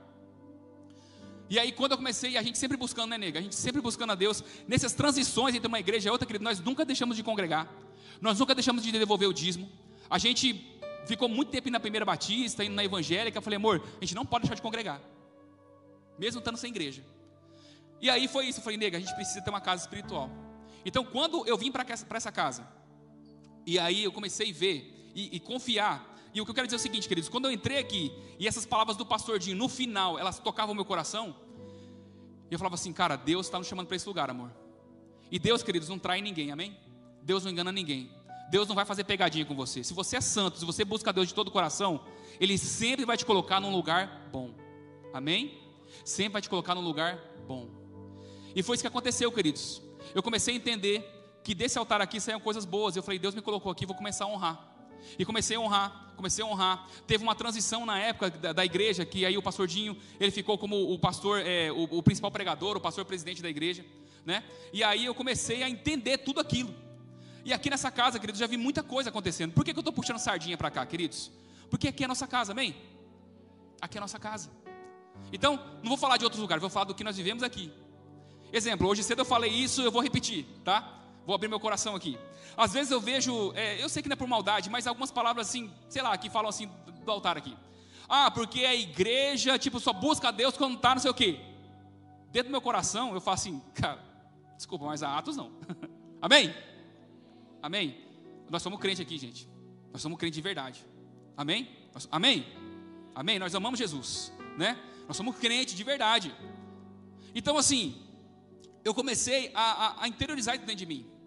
E aí, quando eu comecei, a gente sempre buscando, né, nega? A gente sempre buscando a Deus, nessas transições entre uma igreja e outra, querido, nós nunca deixamos de congregar, nós nunca deixamos de devolver o dízimo. A gente ficou muito tempo indo na primeira batista, indo na evangélica. Eu falei, amor, a gente não pode deixar de congregar, mesmo estando sem igreja. E aí foi isso. Eu falei, nega, a gente precisa ter uma casa espiritual. Então, quando eu vim para essa casa, e aí eu comecei a ver e, e confiar e o que eu quero dizer é o seguinte, queridos: quando eu entrei aqui e essas palavras do pastor Dinho, no final, elas tocavam o meu coração, eu falava assim, cara, Deus está nos chamando para esse lugar, amor. E Deus, queridos, não trai ninguém, amém? Deus não engana ninguém. Deus não vai fazer pegadinha com você. Se você é santo, se você busca Deus de todo o coração, Ele sempre vai te colocar num lugar bom. Amém? Sempre vai te colocar num lugar bom. E foi isso que aconteceu, queridos. Eu comecei a entender que desse altar aqui saíam coisas boas. Eu falei, Deus me colocou aqui, vou começar a honrar. E comecei a honrar, comecei a honrar. Teve uma transição na época da, da igreja, que aí o pastor Dinho, ele ficou como o pastor, é, o, o, principal pregador, o pastor presidente da igreja, né? E aí eu comecei a entender tudo aquilo. E aqui nessa casa, queridos, já vi muita coisa acontecendo. Por que, que eu estou puxando sardinha para cá, queridos? Porque aqui é a nossa casa, amém? Aqui é a nossa casa. Então, não vou falar de outros lugares, vou falar do que nós vivemos aqui. Exemplo, hoje cedo eu falei isso, eu vou repetir, tá? Vou abrir meu coração aqui. Às vezes eu vejo, é, eu sei que não é por maldade, mas algumas palavras assim, sei lá, que falam assim do altar aqui. Ah, porque a igreja, tipo, só busca a Deus quando está não sei o quê. Dentro do meu coração, eu falo assim, cara, desculpa, mas a Atos não. Amém? Amém? Nós somos crente aqui, gente. Nós somos crente de verdade. Amém? Nós, amém? Amém? Nós amamos Jesus, né? Nós somos crente de verdade. Então, assim, eu comecei a, a, a interiorizar isso dentro de mim.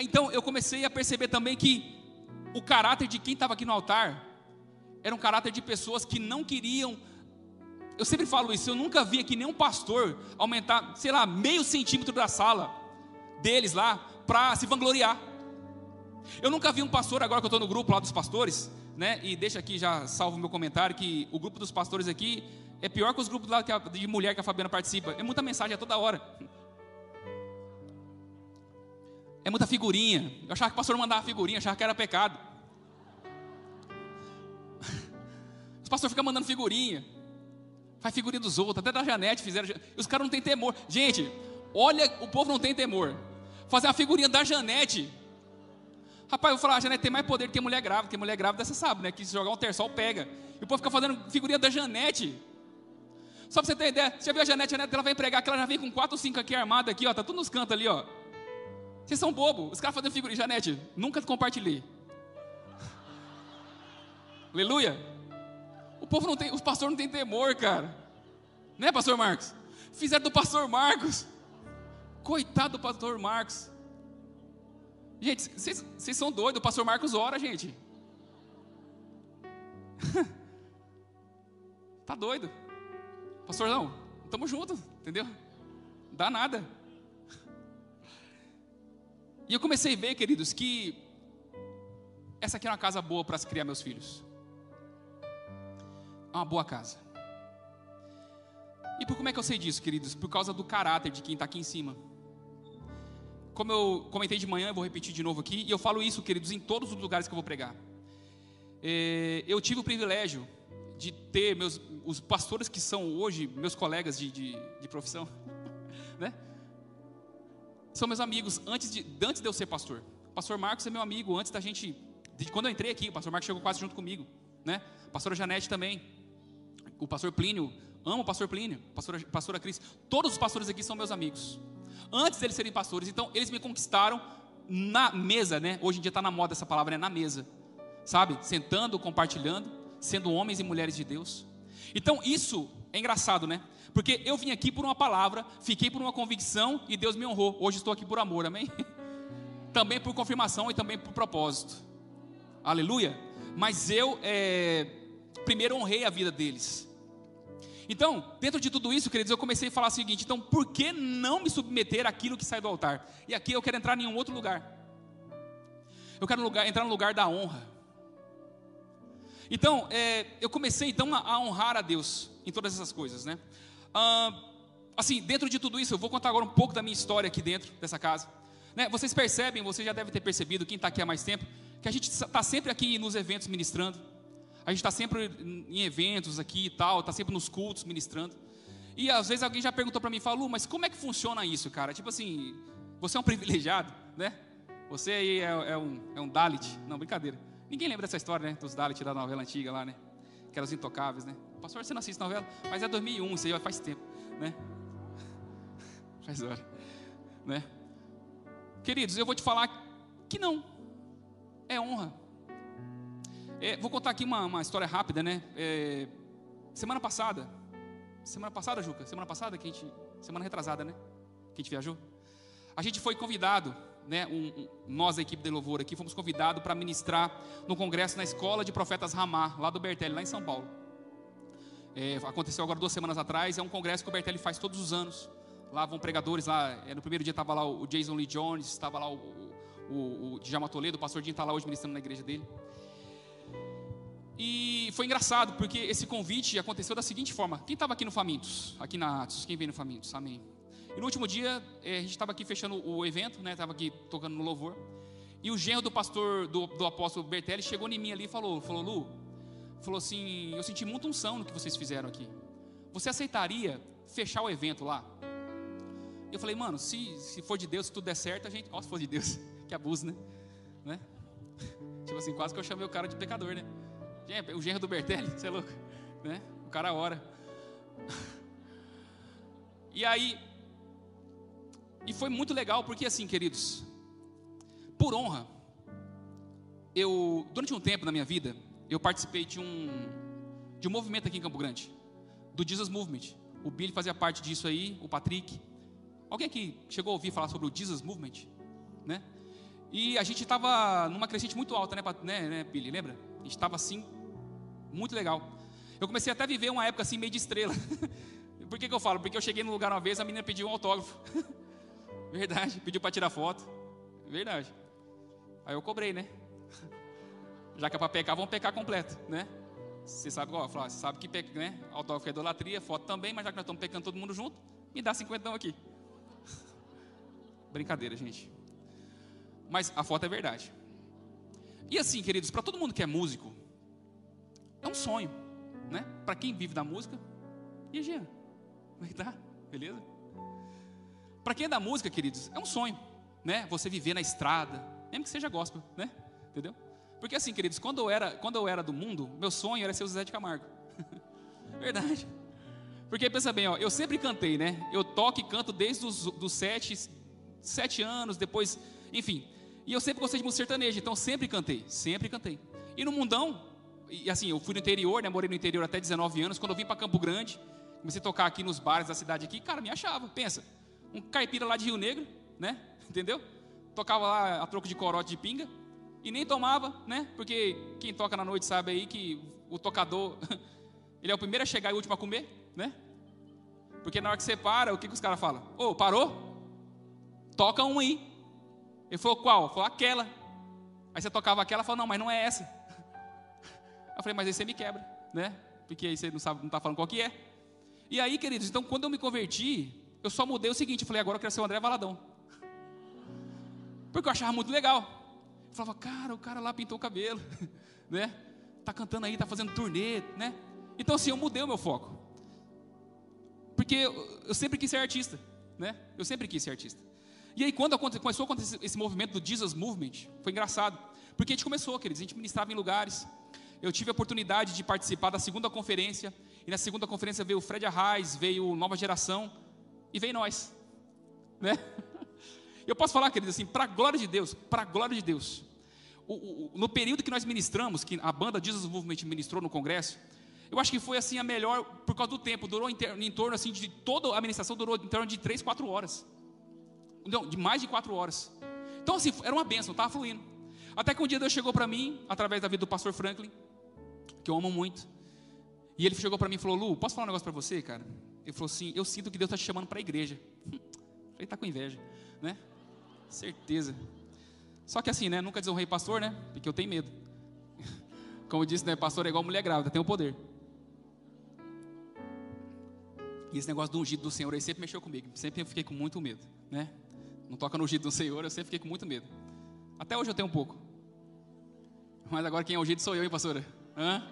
Então eu comecei a perceber também que o caráter de quem estava aqui no altar era um caráter de pessoas que não queriam. Eu sempre falo isso, eu nunca vi aqui nenhum pastor aumentar, sei lá, meio centímetro da sala deles lá para se vangloriar. Eu nunca vi um pastor, agora que eu estou no grupo lá dos pastores, né? E deixa aqui já salvo meu comentário que o grupo dos pastores aqui é pior que os grupos lá de mulher que a Fabiana participa. É muita mensagem a toda hora. É muita figurinha. Eu achava que o pastor mandava figurinha, achava que era pecado. Os pastores ficam mandando figurinha. Faz figurinha dos outros, até da Janete fizeram. Os caras não têm temor. Gente, olha, o povo não tem temor. Fazer uma figurinha da Janete. Rapaz, eu vou falar, a Janete tem mais poder que mulher grávida, porque mulher grávida você sabe, né? Que se jogar um terçol pega. E o povo fica fazendo figurinha da Janete. Só pra você ter ideia, você já viu a Janete, a Janete ela vai pregar, que ela já vem com quatro ou cinco aqui armada aqui, ó, tá tudo nos cantos ali, ó. Vocês são bobos. Os caras fazendo figurinha. Janete, nunca compartilhei. Aleluia. O povo não tem, os pastores não tem temor, cara. Né, pastor Marcos? Fizeram do pastor Marcos. Coitado do pastor Marcos. Gente, vocês são doidos, o pastor Marcos ora, gente. tá doido. Pastor, não, estamos juntos, entendeu? Dá nada. E eu comecei a ver, queridos, que essa aqui é uma casa boa para criar meus filhos. É uma boa casa. E por como é que eu sei disso, queridos? Por causa do caráter de quem está aqui em cima. Como eu comentei de manhã, eu vou repetir de novo aqui, e eu falo isso, queridos, em todos os lugares que eu vou pregar. É, eu tive o privilégio de ter meus, os pastores que são hoje meus colegas de, de, de profissão, né? São meus amigos antes de, antes de eu ser pastor. O pastor Marcos é meu amigo antes da gente. De, quando eu entrei aqui, o pastor Marcos chegou quase junto comigo, né? Pastora Janete também. O pastor Plínio, amo o pastor Plínio, pastora, pastora Cris. Todos os pastores aqui são meus amigos antes deles serem pastores. Então, eles me conquistaram na mesa, né? Hoje em dia está na moda essa palavra, né? Na mesa, sabe? Sentando, compartilhando, sendo homens e mulheres de Deus. Então, isso é engraçado, né? Porque eu vim aqui por uma palavra, fiquei por uma convicção e Deus me honrou. Hoje estou aqui por amor, amém? também por confirmação e também por propósito. Aleluia. Mas eu, é, primeiro, honrei a vida deles. Então, dentro de tudo isso, queridos, eu comecei a falar o seguinte: então, por que não me submeter àquilo que sai do altar? E aqui eu quero entrar em um outro lugar. Eu quero lugar, entrar no lugar da honra. Então, é, eu comecei então a, a, honrar a Deus em todas essas coisas, né? Ah, assim, dentro de tudo isso, eu vou contar agora um pouco da minha história aqui dentro dessa casa. Né? Vocês percebem, você já deve ter percebido, quem está aqui há mais tempo, que a gente está sempre aqui nos eventos ministrando. A gente está sempre em eventos aqui e tal, está sempre nos cultos ministrando. E às vezes alguém já perguntou para mim, falou, mas como é que funciona isso, cara? Tipo assim, você é um privilegiado, né? Você aí é, é, um, é um Dalit. Não, brincadeira. Ninguém lembra dessa história, né? Dos Dalit da novela antiga lá, né? Aquelas intocáveis, né? Pastor, você não assiste novela? Mas é 2001, isso aí faz tempo, né? Faz hora, né? Queridos, eu vou te falar que não. É honra. É, vou contar aqui uma, uma história rápida, né? É, semana passada, semana passada, Juca, semana passada que a gente, semana retrasada, né? Que a gente viajou. A gente foi convidado, né? Um, nós, a equipe de louvor aqui, fomos convidados para ministrar no congresso na Escola de Profetas Ramar, lá do Bertelli, lá em São Paulo. É, aconteceu agora duas semanas atrás. É um congresso que o Bertelli faz todos os anos. Lá vão pregadores lá. É, no primeiro dia estava lá o Jason Lee Jones, estava lá o, o, o, Toledo, o pastor Dinho está lá hoje ministrando na igreja dele. E foi engraçado, porque esse convite aconteceu da seguinte forma: quem estava aqui no Famintos? Aqui na Atos, quem veio no Famintos? Amém. E no último dia, eh, a gente estava aqui fechando o evento, né? Estava aqui tocando no louvor. E o genro do pastor, do, do apóstolo Bertelli, chegou em mim ali e falou: falou, Lu, falou assim: Eu senti muita unção no que vocês fizeram aqui. Você aceitaria fechar o evento lá? Eu falei, mano, se, se for de Deus, se tudo der certo, a gente. Ó, se for de Deus, que abuso, né? né? Tipo assim, quase que eu chamei o cara de pecador, né? O genro do Bertelli, você é louco, né? O cara ora. E aí, e foi muito legal porque assim, queridos, por honra, eu durante um tempo na minha vida, eu participei de um de um movimento aqui em Campo Grande, do Jesus Movement. O Billy fazia parte disso aí, o Patrick. Alguém aqui chegou a ouvir falar sobre o Jesus Movement, né? E a gente estava numa crescente muito alta, né, né, né Billy? Lembra? A gente estava assim muito legal. Eu comecei até a viver uma época assim, meio de estrela. Por que, que eu falo? Porque eu cheguei no lugar uma vez, a menina pediu um autógrafo. Verdade, pediu para tirar foto. Verdade. Aí eu cobrei, né? Já que é para pecar, vamos pecar completo, né? Você sabe, ó, você sabe que né? autógrafo é idolatria, foto também, mas já que nós estamos pecando todo mundo junto, me dá 50 aqui. Brincadeira, gente. Mas a foto é verdade. E assim, queridos, para todo mundo que é músico, é um sonho, né? Para quem vive da música. E Jean, como é que tá? Beleza? Para quem é da música, queridos, é um sonho, né? Você viver na estrada, mesmo que seja gospel, né? Entendeu? Porque assim, queridos, quando eu era, quando eu era do mundo, meu sonho era ser o Zé de Camargo. Verdade. Porque pensa bem, ó, eu sempre cantei, né? Eu toco e canto desde os dos sete, sete anos, depois, enfim. E eu sempre gostei de música sertaneja, então sempre cantei, sempre cantei. E no mundão, e assim, eu fui no interior, né? Morei no interior até 19 anos. Quando eu vim para Campo Grande, comecei a tocar aqui nos bares da cidade aqui, cara, me achava. Pensa, um caipira lá de Rio Negro, né? Entendeu? Tocava lá a troco de corote de pinga e nem tomava, né? Porque quem toca na noite sabe aí que o tocador, ele é o primeiro a chegar e o último a comer, né? Porque na hora que você para, o que, que os caras falam? Ô, oh, parou? Toca um aí. Ele falou, qual? Falou, aquela. Aí você tocava aquela, falou, não, mas não é essa. Eu falei, mas aí você me quebra, né? Porque aí você não sabe, não está falando qual que é. E aí, queridos, então quando eu me converti, eu só mudei o seguinte, eu falei, agora eu quero ser o André Valadão. Porque eu achava muito legal. Eu falava, cara, o cara lá pintou o cabelo, né? Tá cantando aí, tá fazendo turnê, né? Então assim, eu mudei o meu foco. Porque eu, sempre quis ser artista, né? Eu sempre quis ser artista. E aí quando começou a acontecer esse movimento do Jesus Movement, foi engraçado. Porque a gente começou, queridos, a gente ministrava em lugares, eu tive a oportunidade de participar da segunda conferência, e na segunda conferência veio o Fred Arraes, veio Nova Geração, e veio nós, né? Eu posso falar, queridos, assim, para a glória de Deus, para a glória de Deus, o, o, no período que nós ministramos, que a banda Jesus Movement ministrou no congresso, eu acho que foi assim a melhor por causa do tempo, durou em, em torno assim de toda a administração durou em torno de três, quatro horas, não, de mais de quatro horas. Então assim era uma benção, estava fluindo. Até que um dia Deus chegou para mim através da vida do Pastor Franklin que eu amo muito. E ele chegou para mim e falou: Lu, posso falar um negócio para você, cara? Ele falou assim: Eu sinto que Deus está te chamando para a igreja. Falei: Tá com inveja, né? Certeza. Só que assim, né? Nunca desonrei pastor, né? Porque eu tenho medo. Como eu disse, né? Pastor é igual mulher grávida, tem o poder. E esse negócio do ungido do Senhor aí sempre mexeu comigo. Sempre eu fiquei com muito medo, né? Não toca no ungido do Senhor, eu sempre fiquei com muito medo. Até hoje eu tenho um pouco. Mas agora quem é ungido sou eu, hein, pastora? Hã?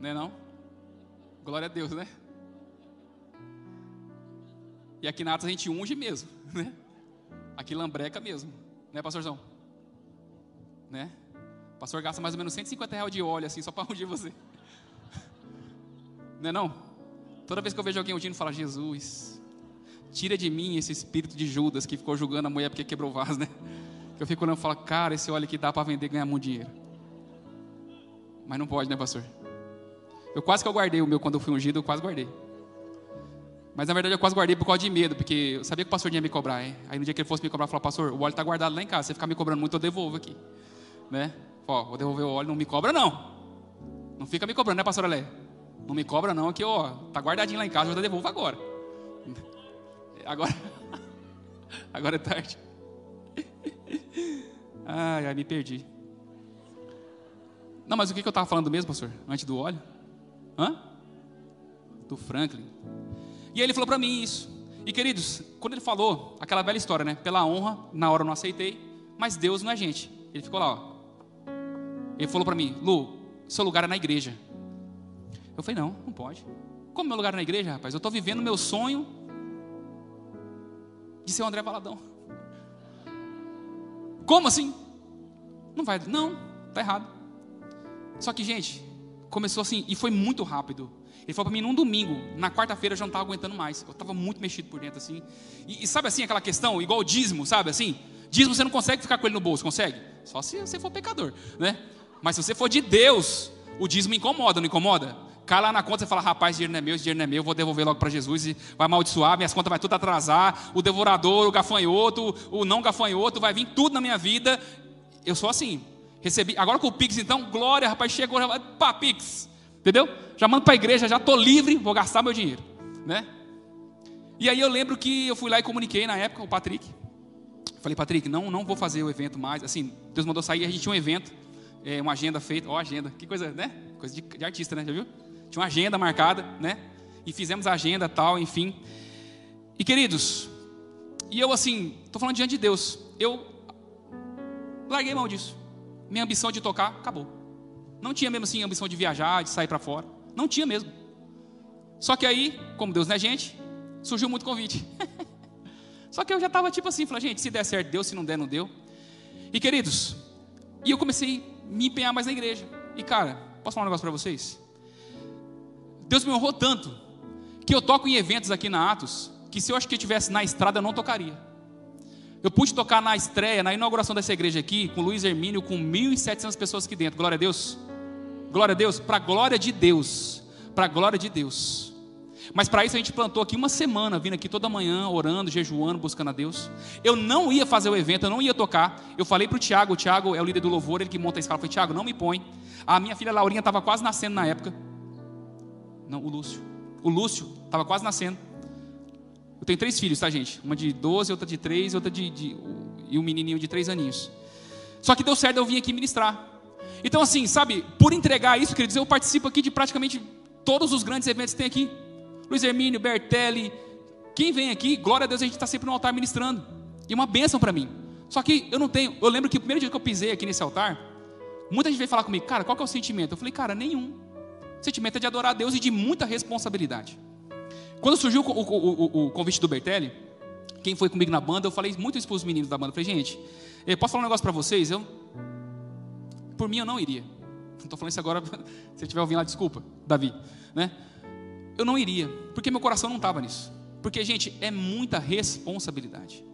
Não é não? Glória a Deus, né? E aqui na Atos a gente unge mesmo, né? Aqui lambreca mesmo, né, pastorzão? Né? O pastor gasta mais ou menos 150 reais de óleo assim só para ungir você. Não é não? Toda vez que eu vejo alguém ungindo, fala: Jesus, tira de mim esse espírito de Judas que ficou julgando a mulher porque quebrou o vaso, né? Eu fico olhando e falo, cara, esse óleo aqui dá para vender e ganhar muito dinheiro. Mas não pode, né, pastor? Eu quase que eu guardei o meu quando eu fui ungido, eu quase guardei. Mas na verdade eu quase guardei por causa de medo, porque eu sabia que o pastor ia me cobrar. Hein? Aí no dia que ele fosse me cobrar, eu pastor, o óleo está guardado lá em casa. Se você ficar me cobrando muito, eu devolvo aqui. Né? Ó, vou devolver o óleo, não me cobra não. Não fica me cobrando, né, pastor Alé? Não me cobra não, que ó, tá guardadinho lá em casa, eu devolvo agora. Agora, agora é tarde. Ai, ai, me perdi. Não, mas o que, eu estava falando mesmo, pastor? Antes do óleo? Hã? Do Franklin. E ele falou para mim isso. E queridos, quando ele falou, aquela velha história, né? Pela honra, na hora eu não aceitei, mas Deus não é gente. Ele ficou lá, ó. Ele falou para mim, Lu, seu lugar é na igreja. Eu falei, não, não pode. Como meu lugar é na igreja, rapaz? Eu estou vivendo meu sonho de ser o André Valadão. Como assim? Não vai, não, tá errado. Só que, gente, começou assim, e foi muito rápido. Ele falou para mim num domingo, na quarta-feira eu já não estava aguentando mais. Eu estava muito mexido por dentro, assim. E, e, sabe assim, aquela questão, igual o dízimo, sabe assim? Dízimo você não consegue ficar com ele no bolso, consegue? Só se você for pecador, né? Mas se você for de Deus, o dízimo incomoda, não incomoda? cai lá na conta e fala: rapaz, dinheiro não é meu, esse dinheiro não é meu, vou devolver logo para Jesus e vai amaldiçoar, minhas contas vai tudo atrasar, o devorador, o gafanhoto, o não gafanhoto, vai vir tudo na minha vida. Eu sou assim. Recebi, agora com o Pix, então, glória, rapaz, chegou, já, pá, Pix, entendeu? Já mando para a igreja, já estou livre, vou gastar meu dinheiro, né? E aí eu lembro que eu fui lá e comuniquei na época o Patrick. Falei, Patrick, não, não vou fazer o evento mais. Assim, Deus mandou sair, a gente tinha um evento, é, uma agenda feita, ó, agenda, que coisa, né? Coisa de, de artista, né? Já viu? Tinha uma agenda marcada, né? E fizemos a agenda tal, enfim. E queridos, e eu assim, estou falando diante de Deus, eu larguei mão disso. Minha ambição de tocar acabou. Não tinha mesmo assim ambição de viajar, de sair para fora. Não tinha mesmo. Só que aí, como Deus não é gente, surgiu muito convite. Só que eu já estava tipo assim, falei, gente, se der certo, deu, se não der, não deu. E queridos, e eu comecei a me empenhar mais na igreja. E cara, posso falar um negócio para vocês? Deus me honrou tanto que eu toco em eventos aqui na Atos que se eu acho que eu estivesse na estrada eu não tocaria. Eu pude tocar na estreia, na inauguração dessa igreja aqui, com Luiz Hermínio, com 1.700 pessoas aqui dentro. Glória a Deus. Glória a Deus. Para a glória de Deus. Para a glória de Deus. Mas para isso a gente plantou aqui uma semana, vindo aqui toda manhã, orando, jejuando, buscando a Deus. Eu não ia fazer o evento, eu não ia tocar. Eu falei para o Tiago, o Tiago é o líder do louvor, ele que monta a escala. Eu falei, Tiago, não me põe. A minha filha Laurinha estava quase nascendo na época. Não, o Lúcio. O Lúcio estava quase nascendo. Tenho três filhos, tá, gente? Uma de 12, outra de 3, outra de, de. e um menininho de 3 aninhos. Só que deu certo, eu vim aqui ministrar. Então, assim, sabe, por entregar isso, queridos, eu participo aqui de praticamente todos os grandes eventos que tem aqui. Luiz Hermínio, Bertelli, quem vem aqui, glória a Deus, a gente está sempre no altar ministrando. E uma bênção para mim. Só que eu não tenho. Eu lembro que o primeiro dia que eu pisei aqui nesse altar, muita gente veio falar comigo, cara, qual que é o sentimento? Eu falei, cara, nenhum. O sentimento é de adorar a Deus e de muita responsabilidade. Quando surgiu o, o, o, o convite do Bertelli, quem foi comigo na banda, eu falei muito isso para os meninos da banda. Eu falei, gente, posso falar um negócio para vocês? Eu, por mim, eu não iria. Não estou falando isso agora, se tiver ouvindo lá, desculpa, Davi. Né? Eu não iria, porque meu coração não estava nisso. Porque, gente, é muita responsabilidade.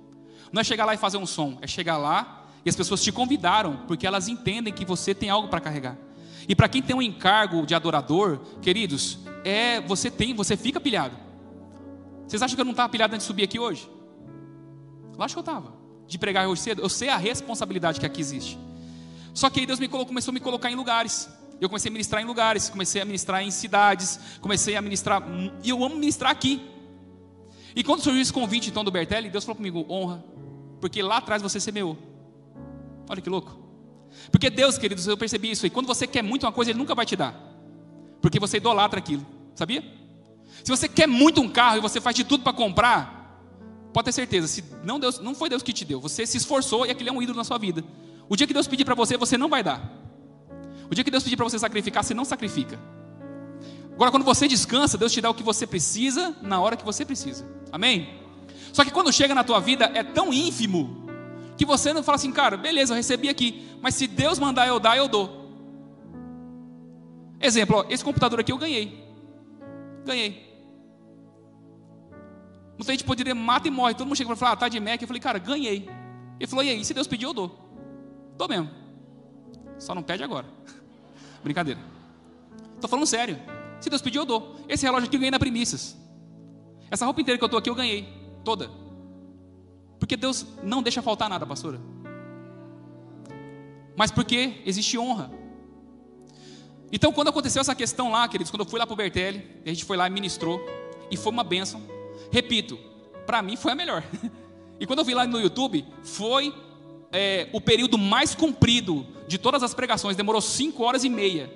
Não é chegar lá e fazer um som, é chegar lá e as pessoas te convidaram, porque elas entendem que você tem algo para carregar. E para quem tem um encargo de adorador, queridos, é você tem, você fica pilhado. Vocês acham que eu não estava pilhado antes de subir aqui hoje? Acho que eu estava. De pregar hoje cedo. Eu sei a responsabilidade que aqui existe. Só que aí Deus me colocou, começou a me colocar em lugares. Eu comecei a ministrar em lugares, comecei a ministrar em cidades, comecei a ministrar. E eu amo ministrar aqui. E quando surgiu esse convite então do Bertelli, Deus falou comigo: honra, porque lá atrás você semeou. Olha que louco. Porque Deus, queridos, eu percebi isso. E quando você quer muito uma coisa, Ele nunca vai te dar. Porque você idolatra aquilo. Sabia? Se você quer muito um carro e você faz de tudo para comprar, pode ter certeza, se não, Deus, não foi Deus que te deu, você se esforçou e aquele é um ídolo na sua vida. O dia que Deus pedir para você, você não vai dar. O dia que Deus pedir para você sacrificar, você não sacrifica. Agora, quando você descansa, Deus te dá o que você precisa na hora que você precisa. Amém? Só que quando chega na tua vida, é tão ínfimo que você não fala assim, cara, beleza, eu recebi aqui, mas se Deus mandar eu dar, eu dou. Exemplo, ó, esse computador aqui eu ganhei. Ganhei. Muita gente poderia mata e morre. Todo mundo chega para falar, ah, tá de Mac. Eu falei, cara, ganhei. Ele falou, e aí? Se Deus pedir, eu dou. Dou mesmo. Só não pede agora. Brincadeira. Estou falando sério. Se Deus pedir, eu dou. Esse relógio aqui eu ganhei na primícias. Essa roupa inteira que eu estou aqui, eu ganhei. Toda. Porque Deus não deixa faltar nada, pastora. Mas porque existe honra. Então, quando aconteceu essa questão lá, queridos, quando eu fui lá para o Bertelli, a gente foi lá e ministrou, e foi uma bênção. Repito, para mim foi a melhor. E quando eu vi lá no YouTube, foi é, o período mais comprido de todas as pregações, demorou cinco horas e meia.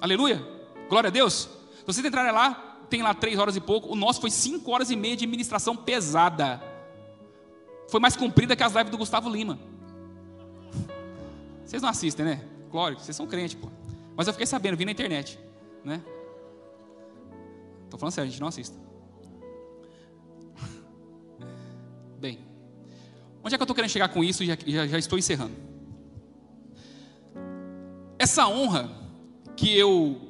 Aleluia? Glória a Deus. Se vocês entrarem lá, tem lá três horas e pouco. O nosso foi cinco horas e meia de ministração pesada. Foi mais comprida que as lives do Gustavo Lima. Vocês não assistem, né? Glória, vocês são crentes, pô. Mas eu fiquei sabendo, vi na internet, né? Tô falando sério, a gente não assiste. Bem, onde é que eu estou querendo chegar com isso e já, já, já estou encerrando? Essa honra que eu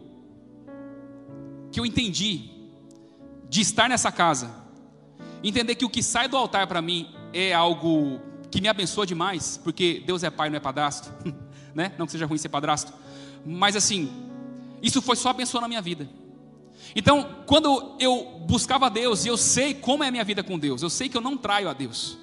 que eu entendi de estar nessa casa, entender que o que sai do altar para mim é algo que me abençoa demais, porque Deus é pai, não é padrasto, né? Não que seja ruim ser padrasto, mas assim, isso foi só abençoando a minha vida. Então, quando eu buscava Deus, e eu sei como é a minha vida com Deus, eu sei que eu não traio a Deus.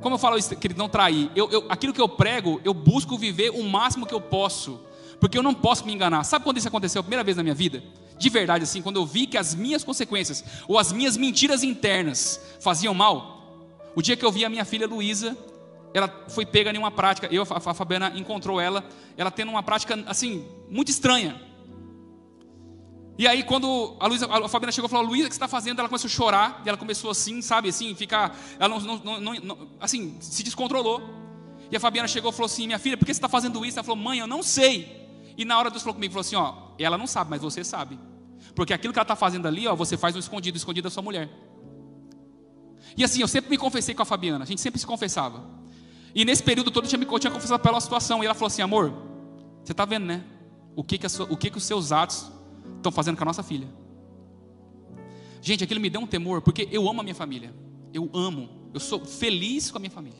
Como eu falo isso, querido, não trair. Eu, eu, aquilo que eu prego, eu busco viver o máximo que eu posso, porque eu não posso me enganar. Sabe quando isso aconteceu a primeira vez na minha vida? De verdade, assim, quando eu vi que as minhas consequências, ou as minhas mentiras internas, faziam mal. O dia que eu vi a minha filha Luísa, ela foi pega em uma prática, eu, a Fabiana encontrou ela, ela tendo uma prática, assim, muito estranha. E aí, quando a, a Fabiana chegou e falou, Luísa, o que você está fazendo? Ela começou a chorar, e ela começou assim, sabe, assim, ficar, ela não, não, não, não, assim, se descontrolou. E a Fabiana chegou e falou assim, minha filha, por que você está fazendo isso? Ela falou, mãe, eu não sei. E na hora Deus falou comigo, falou assim, ó, ela não sabe, mas você sabe. Porque aquilo que ela está fazendo ali, ó, você faz no escondido, escondido da sua mulher. E assim, eu sempre me confessei com a Fabiana, a gente sempre se confessava. E nesse período todo eu tinha, eu tinha confessado para ela a situação. E ela falou assim, amor, você está vendo, né? O que que, sua, o que que os seus atos estão fazendo com a nossa filha. Gente, aquilo me deu um temor, porque eu amo a minha família. Eu amo. Eu sou feliz com a minha família.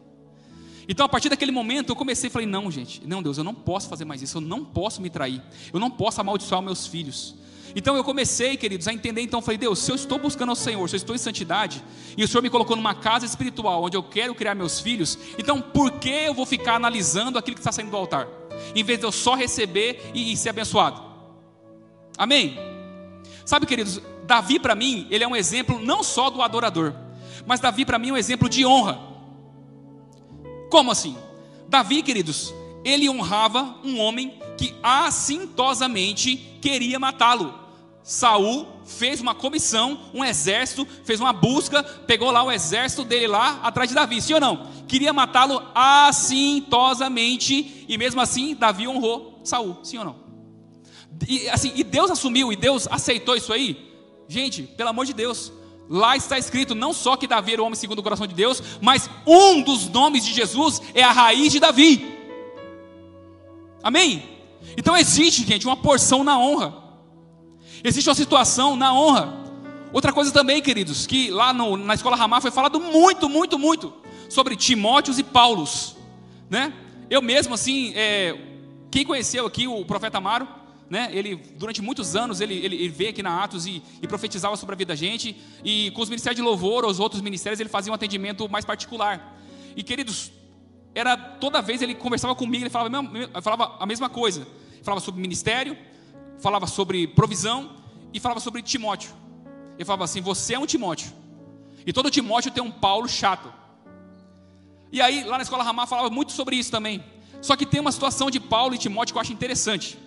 Então, a partir daquele momento, eu comecei e falei: não, gente, não, Deus, eu não posso fazer mais isso, eu não posso me trair, eu não posso amaldiçoar meus filhos. Então, eu comecei, queridos, a entender. Então, falei: Deus, se eu estou buscando ao Senhor, se eu estou em santidade, e o Senhor me colocou numa casa espiritual onde eu quero criar meus filhos, então, por que eu vou ficar analisando aquilo que está saindo do altar, em vez de eu só receber e, e ser abençoado? Amém? Sabe, queridos, Davi para mim, ele é um exemplo não só do adorador, mas Davi para mim é um exemplo de honra. Como assim? Davi, queridos, ele honrava um homem que assintosamente queria matá-lo. Saul fez uma comissão, um exército, fez uma busca, pegou lá o exército dele lá atrás de Davi, sim ou não? Queria matá-lo assintosamente e mesmo assim Davi honrou Saul, sim ou não? E assim, e Deus assumiu e Deus aceitou isso aí? Gente, pelo amor de Deus, Lá está escrito não só que Davi era o homem segundo o coração de Deus, mas um dos nomes de Jesus é a raiz de Davi. Amém? Então existe, gente, uma porção na honra. Existe uma situação na honra. Outra coisa também, queridos, que lá no, na escola Ramá foi falado muito, muito, muito sobre Timóteos e Paulos, né? Eu mesmo, assim, é, quem conheceu aqui o profeta Amaro, né? Ele durante muitos anos ele, ele, ele veio aqui na Atos e, e, profetizava sobre a vida da gente e com os ministérios de louvor, os outros ministérios ele fazia um atendimento mais particular. E queridos, era toda vez ele conversava comigo, ele falava, falava a mesma coisa. Falava sobre ministério, falava sobre provisão e falava sobre Timóteo. Ele falava assim: "Você é um Timóteo". E todo Timóteo tem um Paulo chato. E aí, lá na escola Ramá falava muito sobre isso também. Só que tem uma situação de Paulo e Timóteo que eu acho interessante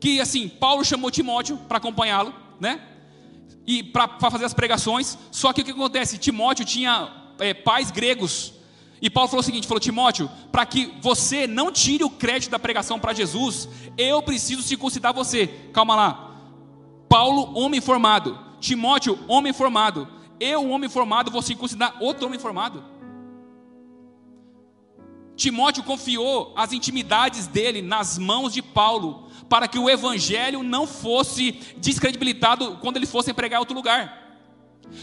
que assim, Paulo chamou Timóteo para acompanhá-lo, né? E para fazer as pregações. Só que o que acontece? Timóteo tinha é, pais gregos. E Paulo falou o seguinte: falou, Timóteo, para que você não tire o crédito da pregação para Jesus, eu preciso circuncidar você. Calma lá. Paulo, homem formado. Timóteo, homem formado. Eu, homem formado, vou circuncidar outro homem formado. Timóteo confiou as intimidades dele nas mãos de Paulo para que o evangelho não fosse descredibilitado quando ele fosse pregar em outro lugar.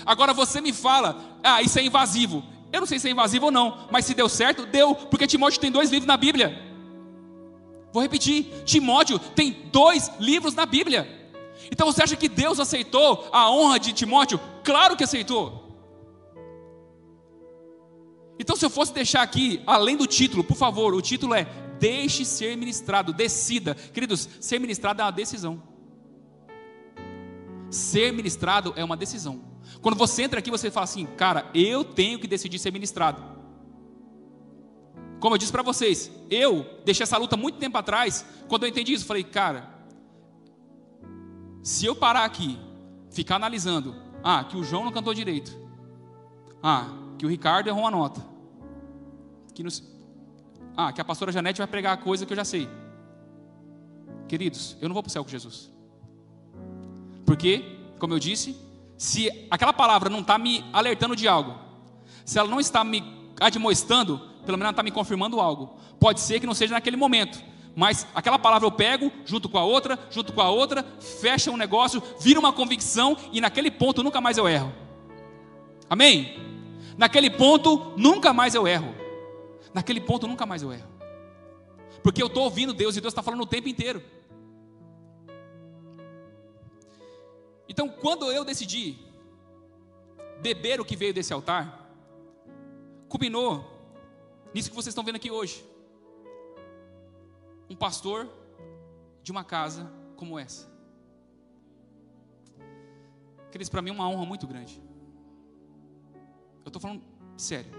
Agora você me fala, ah, isso é invasivo. Eu não sei se é invasivo ou não, mas se deu certo, deu, porque Timóteo tem dois livros na Bíblia. Vou repetir: Timóteo tem dois livros na Bíblia. Então você acha que Deus aceitou a honra de Timóteo? Claro que aceitou. Então, se eu fosse deixar aqui, além do título, por favor, o título é Deixe ser ministrado, decida. Queridos, ser ministrado é uma decisão. Ser ministrado é uma decisão. Quando você entra aqui, você fala assim, cara, eu tenho que decidir ser ministrado. Como eu disse para vocês, eu deixei essa luta muito tempo atrás, quando eu entendi isso, falei, cara, se eu parar aqui, ficar analisando, ah, que o João não cantou direito, ah, que o Ricardo errou uma nota, que não, ah, que a pastora Janete vai pregar a coisa que eu já sei. Queridos, eu não vou para o céu com Jesus. Porque, como eu disse, se aquela palavra não está me alertando de algo, se ela não está me admoestando, pelo menos ela está me confirmando algo. Pode ser que não seja naquele momento, mas aquela palavra eu pego, junto com a outra, junto com a outra, fecha um negócio, vira uma convicção e naquele ponto nunca mais eu erro. Amém? Naquele ponto nunca mais eu erro. Naquele ponto nunca mais eu erro. Porque eu estou ouvindo Deus e Deus está falando o tempo inteiro. Então, quando eu decidi beber o que veio desse altar, culminou nisso que vocês estão vendo aqui hoje. Um pastor de uma casa como essa. Queridos, para mim é uma honra muito grande. Eu estou falando sério.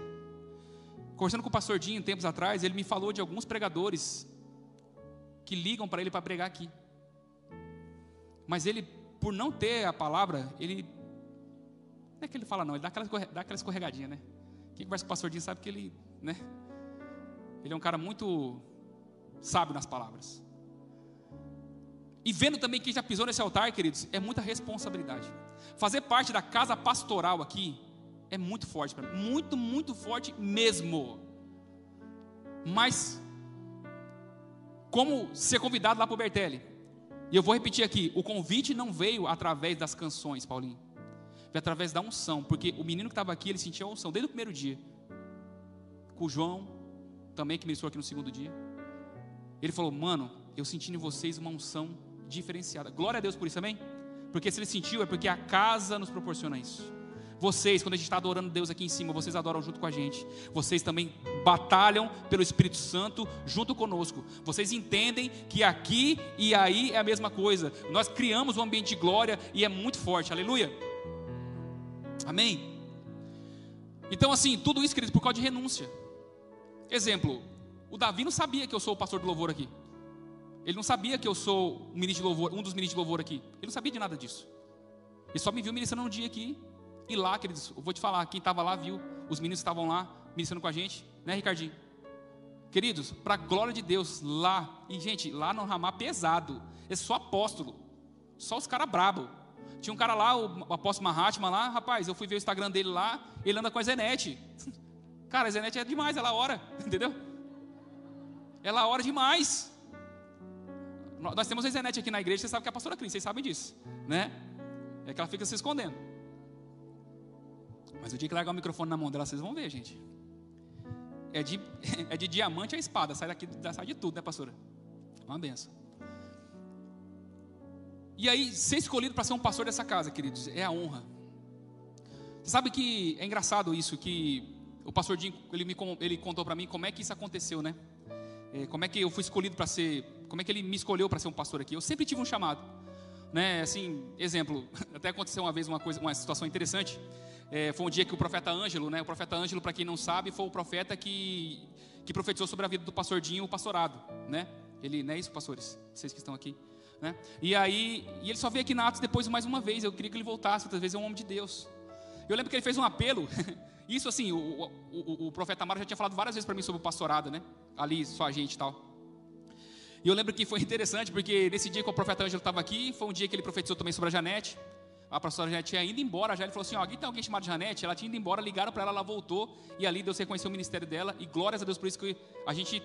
Conversando com o pastor Dinho tempos atrás, ele me falou de alguns pregadores que ligam para ele para pregar aqui. Mas ele, por não ter a palavra, ele. Não é que ele fala, não, ele dá aquela, dá aquela escorregadinha, né? Quem conversa com o pastor Dinho sabe que ele, né? Ele é um cara muito sábio nas palavras. E vendo também quem já pisou nesse altar, queridos, é muita responsabilidade. Fazer parte da casa pastoral aqui é muito forte para mim, muito, muito forte mesmo. Mas, como ser convidado lá para o Bertelli, e eu vou repetir aqui: o convite não veio através das canções, Paulinho, veio através da unção, porque o menino que estava aqui, ele sentia a unção desde o primeiro dia com o João, também que ministrou aqui no segundo dia. Ele falou: Mano, eu senti em vocês uma unção diferenciada. Glória a Deus por isso, amém? Porque se ele sentiu, é porque a casa nos proporciona isso. Vocês, quando a gente está adorando Deus aqui em cima, vocês adoram junto com a gente. Vocês também batalham pelo Espírito Santo junto conosco. Vocês entendem que aqui e aí é a mesma coisa. Nós criamos um ambiente de glória e é muito forte. Aleluia. Amém. Então, assim, tudo isso, queridos, por causa de renúncia. Exemplo, o Davi não sabia que eu sou o pastor do louvor aqui. Ele não sabia que eu sou um, ministro de louvor, um dos ministros de louvor aqui. Ele não sabia de nada disso. Ele só me viu ministrando um dia aqui e lá, queridos, eu vou te falar, quem estava lá viu, os meninos estavam lá ministrando com a gente, né, Ricardinho? Queridos, para a glória de Deus, lá, e gente, lá no Ramá pesado, é só apóstolo, só os caras brabo. Tinha um cara lá, o apóstolo Mahatma lá, rapaz, eu fui ver o Instagram dele lá, ele anda com a Zenete. Cara, a Zenete é demais, ela ora, entendeu? Ela ora demais. Nós temos a Zenete aqui na igreja, você sabe que é a pastora Cris, vocês sabem disso, né? É que ela fica se escondendo. Mas o dia que largar o microfone na mão dela, vocês vão ver, gente. É de, é de diamante a espada, sai daqui, sai de tudo, né, pastora? Uma benção. E aí, ser escolhido para ser um pastor dessa casa, queridos, é a honra. Você sabe que é engraçado isso, que o pastor Jim, ele, me, ele contou para mim como é que isso aconteceu, né? É, como é que eu fui escolhido para ser, como é que ele me escolheu para ser um pastor aqui? Eu sempre tive um chamado, né? Assim, exemplo, até aconteceu uma vez uma coisa, uma situação interessante. É, foi um dia que o profeta Ângelo, né? O profeta Ângelo, para quem não sabe, foi o profeta que, que profetizou sobre a vida do pastor Dinho, o pastorado, né? Ele, não é isso, pastores? Vocês que estão aqui, né? E aí, e ele só veio aqui na Atos depois mais uma vez. Eu queria que ele voltasse, outras vezes é um homem de Deus. Eu lembro que ele fez um apelo. Isso assim, o, o, o, profeta Amaro já tinha falado várias vezes para mim sobre o pastorado, né? Ali, só a gente e tal. E eu lembro que foi interessante, porque nesse dia que o profeta Ângelo estava aqui, foi um dia que ele profetizou também sobre a Janete a pastora já tinha ido embora, já ele falou assim: ó, aqui tem alguém chamado Janete, ela tinha ido embora, ligaram para ela, ela voltou, e ali Deus reconheceu o ministério dela, e glórias a Deus por isso que a gente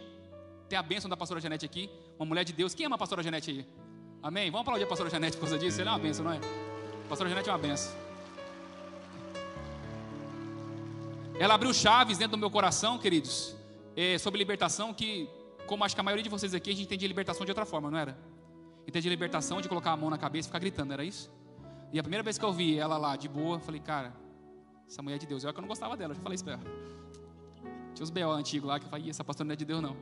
tem a bênção da pastora Janete aqui, uma mulher de Deus. Quem ama a pastora Janete aí? Amém? Vamos aplaudir a pastora Janete por causa disso? Ela é uma bênção, não é? A pastora Janete é uma bênção. Ela abriu chaves dentro do meu coração, queridos, é, sobre libertação, que, como acho que a maioria de vocês aqui, a gente entende libertação de outra forma, não era? Entende libertação de colocar a mão na cabeça e ficar gritando, era isso? E a primeira vez que eu vi ela lá de boa, eu falei, cara, essa mulher é de Deus. Eu que eu não gostava dela, eu já falei isso pra ela. Tinha os B.O. antigos lá que eu falei, essa pastora não é de Deus não.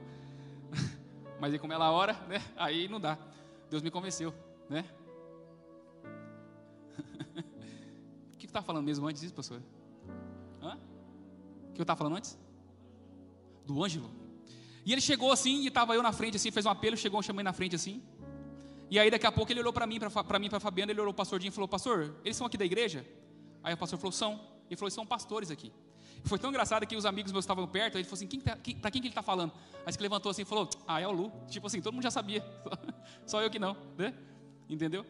Mas aí como ela ora, né? Aí não dá. Deus me convenceu, né? o que eu estava falando mesmo antes disso, pastor? Hã? O que eu estava falando antes? Do Ângelo. E ele chegou assim, e estava eu na frente assim, fez um apelo, chegou, chamei na frente assim. E aí daqui a pouco ele olhou para mim, para mim, para Fabiana, ele olhou o pastor Dinho e falou: "Pastor, eles são aqui da igreja?" Aí o pastor falou: "São". Ele falou: "São pastores aqui". Foi tão engraçado que os amigos meus estavam perto, ele falou assim: quem tá, quem, para quem que ele está falando? Aí ele levantou assim e falou: "Ah, é o Lu". Tipo assim, todo mundo já sabia. Só eu que não, né? Entendeu?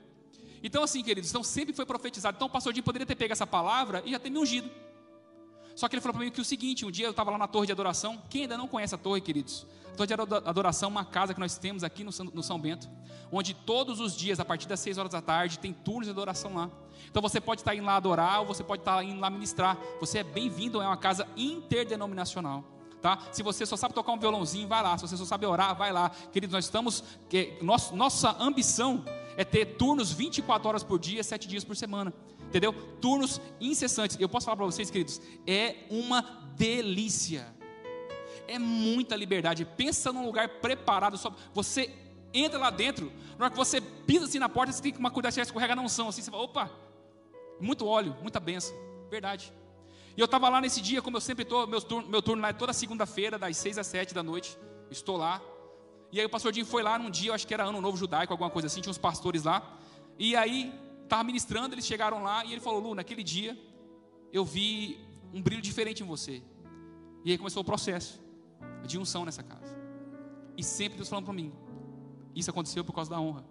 Então assim, queridos, então sempre foi profetizado. Então o pastor Dinho poderia ter pego essa palavra e já ter me ungido. Só que ele falou para mim que o seguinte: um dia eu estava lá na torre de adoração. Quem ainda não conhece a torre, queridos? A torre de adoração é uma casa que nós temos aqui no São Bento, onde todos os dias, a partir das 6 horas da tarde, tem turnos de adoração lá. Então você pode estar indo lá adorar ou você pode estar indo lá ministrar. Você é bem-vindo, é uma casa interdenominacional. Tá? Se você só sabe tocar um violãozinho, vai lá. Se você só sabe orar, vai lá. Queridos, nós estamos. Nossa ambição é ter turnos 24 horas por dia, 7 dias por semana entendeu? Turnos incessantes. Eu posso falar para vocês, queridos, é uma delícia. É muita liberdade. Pensa num lugar preparado. Só você entra lá dentro. Na hora que você pisa assim na porta, você tem que uma cuidar se escorrega na unção. Assim, você fala, opa, muito óleo, muita benção. Verdade. E eu estava lá nesse dia, como eu sempre estou, meu turno, meu turno lá é toda segunda-feira, das 6 às 7 da noite. Estou lá. E aí o pastor Dinho foi lá num dia, eu acho que era ano novo judaico, alguma coisa assim, tinha uns pastores lá. E aí estava ministrando, eles chegaram lá e ele falou: Lu, naquele dia eu vi um brilho diferente em você. E aí começou o processo de unção nessa casa. E sempre Deus falando para mim: Isso aconteceu por causa da honra.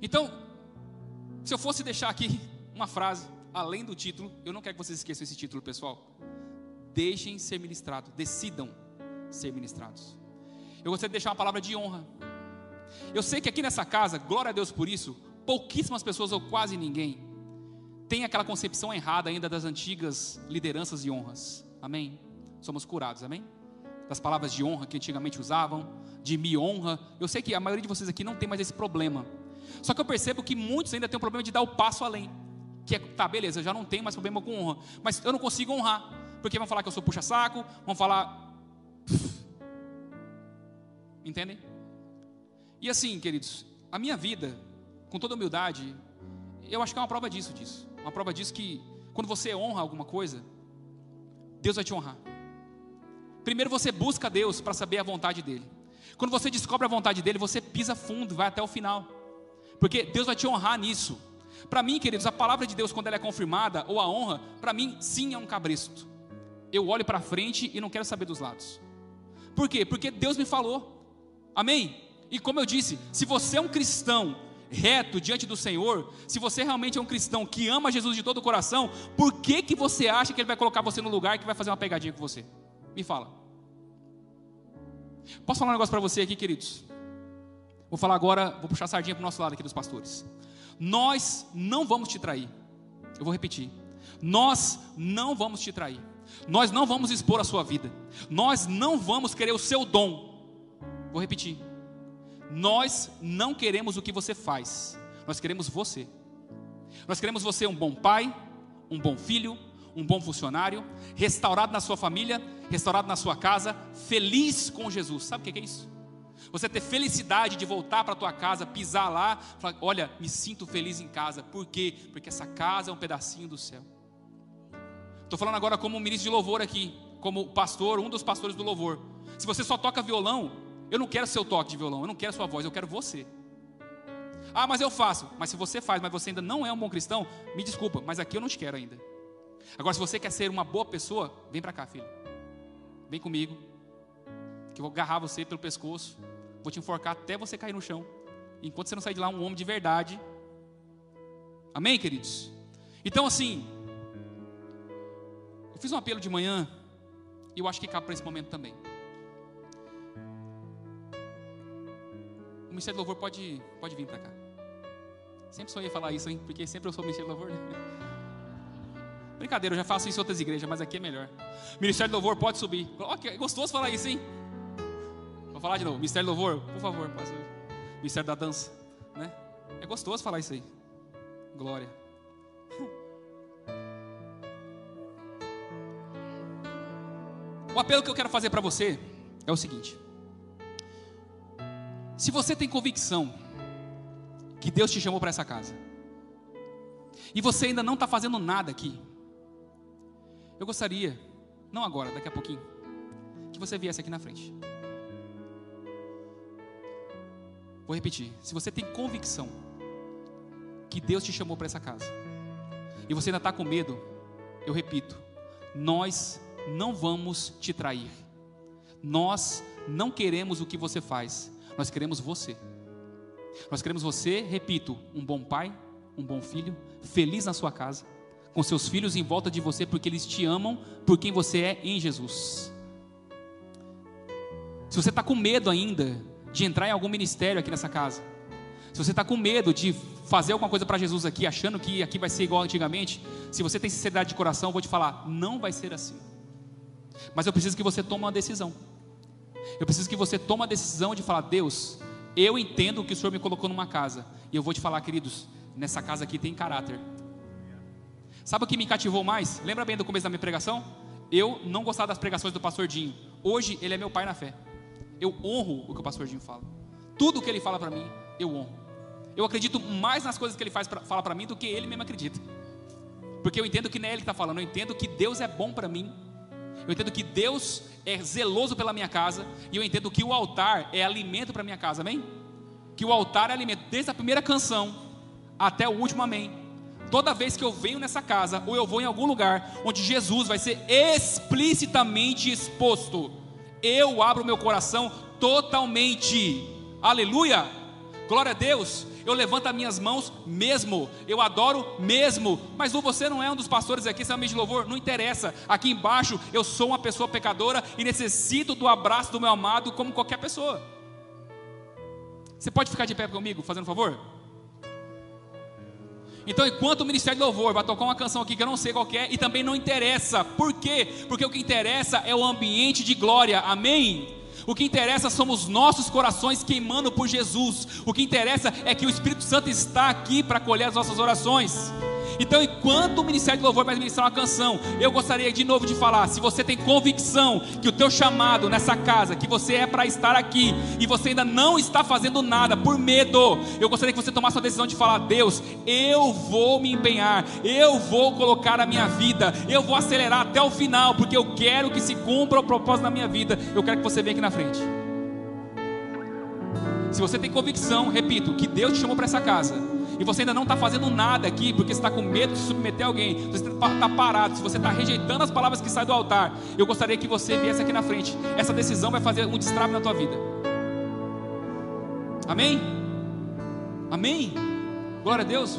Então, se eu fosse deixar aqui uma frase, além do título, eu não quero que vocês esqueçam esse título, pessoal. Deixem ser ministrados, decidam ser ministrados. Eu gostaria de deixar uma palavra de honra eu sei que aqui nessa casa, glória a Deus por isso, pouquíssimas pessoas ou quase ninguém tem aquela concepção errada ainda das antigas lideranças e honras. Amém? Somos curados, amém? Das palavras de honra que antigamente usavam, de me honra. Eu sei que a maioria de vocês aqui não tem mais esse problema. Só que eu percebo que muitos ainda têm o problema de dar o passo além. Que é, tá, beleza, eu já não tenho mais problema com honra, mas eu não consigo honrar. Porque vão falar que eu sou puxa-saco, vão falar. Entendem? E assim, queridos, a minha vida, com toda humildade, eu acho que é uma prova disso, disso. Uma prova disso que quando você honra alguma coisa, Deus vai te honrar. Primeiro você busca Deus para saber a vontade dele. Quando você descobre a vontade dele, você pisa fundo, vai até o final. Porque Deus vai te honrar nisso. Para mim, queridos, a palavra de Deus, quando ela é confirmada, ou a honra, para mim, sim é um cabresto. Eu olho para frente e não quero saber dos lados. Por quê? Porque Deus me falou. Amém? E como eu disse, se você é um cristão reto diante do Senhor, se você realmente é um cristão que ama Jesus de todo o coração, por que, que você acha que Ele vai colocar você no lugar que vai fazer uma pegadinha com você? Me fala. Posso falar um negócio para você aqui, queridos? Vou falar agora, vou puxar a sardinha para o nosso lado aqui dos pastores. Nós não vamos te trair. Eu vou repetir. Nós não vamos te trair. Nós não vamos expor a sua vida. Nós não vamos querer o seu dom. Vou repetir. Nós não queremos o que você faz. Nós queremos você. Nós queremos você um bom pai, um bom filho, um bom funcionário, restaurado na sua família, restaurado na sua casa, feliz com Jesus. Sabe o que é isso? Você ter felicidade de voltar para a tua casa, pisar lá, falar, olha, me sinto feliz em casa. Por quê? Porque essa casa é um pedacinho do céu. Estou falando agora como ministro de louvor aqui, como pastor, um dos pastores do louvor. Se você só toca violão, eu não quero seu toque de violão, eu não quero sua voz, eu quero você. Ah, mas eu faço. Mas se você faz, mas você ainda não é um bom cristão, me desculpa, mas aqui eu não te quero ainda. Agora, se você quer ser uma boa pessoa, vem para cá, filho. Vem comigo, que eu vou agarrar você pelo pescoço, vou te enforcar até você cair no chão. Enquanto você não sair de lá um homem de verdade. Amém, queridos? Então, assim, eu fiz um apelo de manhã, e eu acho que cabe para esse momento também. O Ministério do Louvor pode, pode vir para cá. Sempre sonhei falar isso, hein? Porque sempre eu sou Ministério do Louvor. Né? Brincadeira, eu já faço isso em outras igrejas, mas aqui é melhor. Ministério do Louvor pode subir. Ok, é gostoso falar isso, hein? Vou falar de novo. Ministério do Louvor, por favor, pastor. Ministério da Dança, né? É gostoso falar isso aí. Glória. O apelo que eu quero fazer para você é o seguinte: se você tem convicção que Deus te chamou para essa casa, e você ainda não está fazendo nada aqui, eu gostaria, não agora, daqui a pouquinho, que você viesse aqui na frente. Vou repetir: se você tem convicção que Deus te chamou para essa casa, e você ainda está com medo, eu repito, nós não vamos te trair, nós não queremos o que você faz, nós queremos você. Nós queremos você, repito, um bom pai, um bom filho, feliz na sua casa, com seus filhos em volta de você, porque eles te amam por quem você é em Jesus. Se você está com medo ainda de entrar em algum ministério aqui nessa casa, se você está com medo de fazer alguma coisa para Jesus aqui, achando que aqui vai ser igual antigamente, se você tem sinceridade de coração, eu vou te falar, não vai ser assim. Mas eu preciso que você tome uma decisão. Eu preciso que você tome a decisão de falar: Deus, eu entendo que o Senhor me colocou numa casa. E eu vou te falar, queridos, nessa casa aqui tem caráter. Sabe o que me cativou mais? Lembra bem do começo da minha pregação? Eu não gostava das pregações do pastor Dinho. Hoje ele é meu pai na fé. Eu honro o que o pastor Dinho fala. Tudo que ele fala para mim, eu honro. Eu acredito mais nas coisas que ele faz pra, fala para mim do que ele mesmo acredita. Porque eu entendo que não é ele que está falando, eu entendo que Deus é bom para mim eu entendo que Deus é zeloso pela minha casa. E eu entendo que o altar é alimento para minha casa, amém? Que o altar é alimento, desde a primeira canção até o último amém. Toda vez que eu venho nessa casa, ou eu vou em algum lugar onde Jesus vai ser explicitamente exposto, eu abro meu coração totalmente. Aleluia! Glória a Deus eu levanto as minhas mãos mesmo, eu adoro mesmo. Mas você não é um dos pastores aqui, você é um de louvor, não interessa. Aqui embaixo eu sou uma pessoa pecadora e necessito do abraço do meu amado como qualquer pessoa. Você pode ficar de pé comigo, fazendo um favor? Então, enquanto o Ministério de Louvor vai tocar uma canção aqui que eu não sei qual é, e também não interessa. Por quê? Porque o que interessa é o ambiente de glória. Amém? O que interessa somos nossos corações queimando por Jesus. O que interessa é que o Espírito Santo está aqui para acolher as nossas orações. Então, enquanto o Ministério de Louvor vai ministrar uma canção, eu gostaria de novo de falar: se você tem convicção que o teu chamado nessa casa, que você é para estar aqui, e você ainda não está fazendo nada por medo, eu gostaria que você tomasse a decisão de falar: Deus, eu vou me empenhar, eu vou colocar a minha vida, eu vou acelerar até o final, porque eu quero que se cumpra o propósito da minha vida. Eu quero que você venha aqui na frente. Se você tem convicção, repito, que Deus te chamou para essa casa, e você ainda não está fazendo nada aqui, porque você está com medo de submeter alguém, você está parado, se você está rejeitando as palavras que saem do altar, eu gostaria que você viesse aqui na frente. Essa decisão vai fazer um destrave na tua vida. Amém? Amém? Glória a Deus.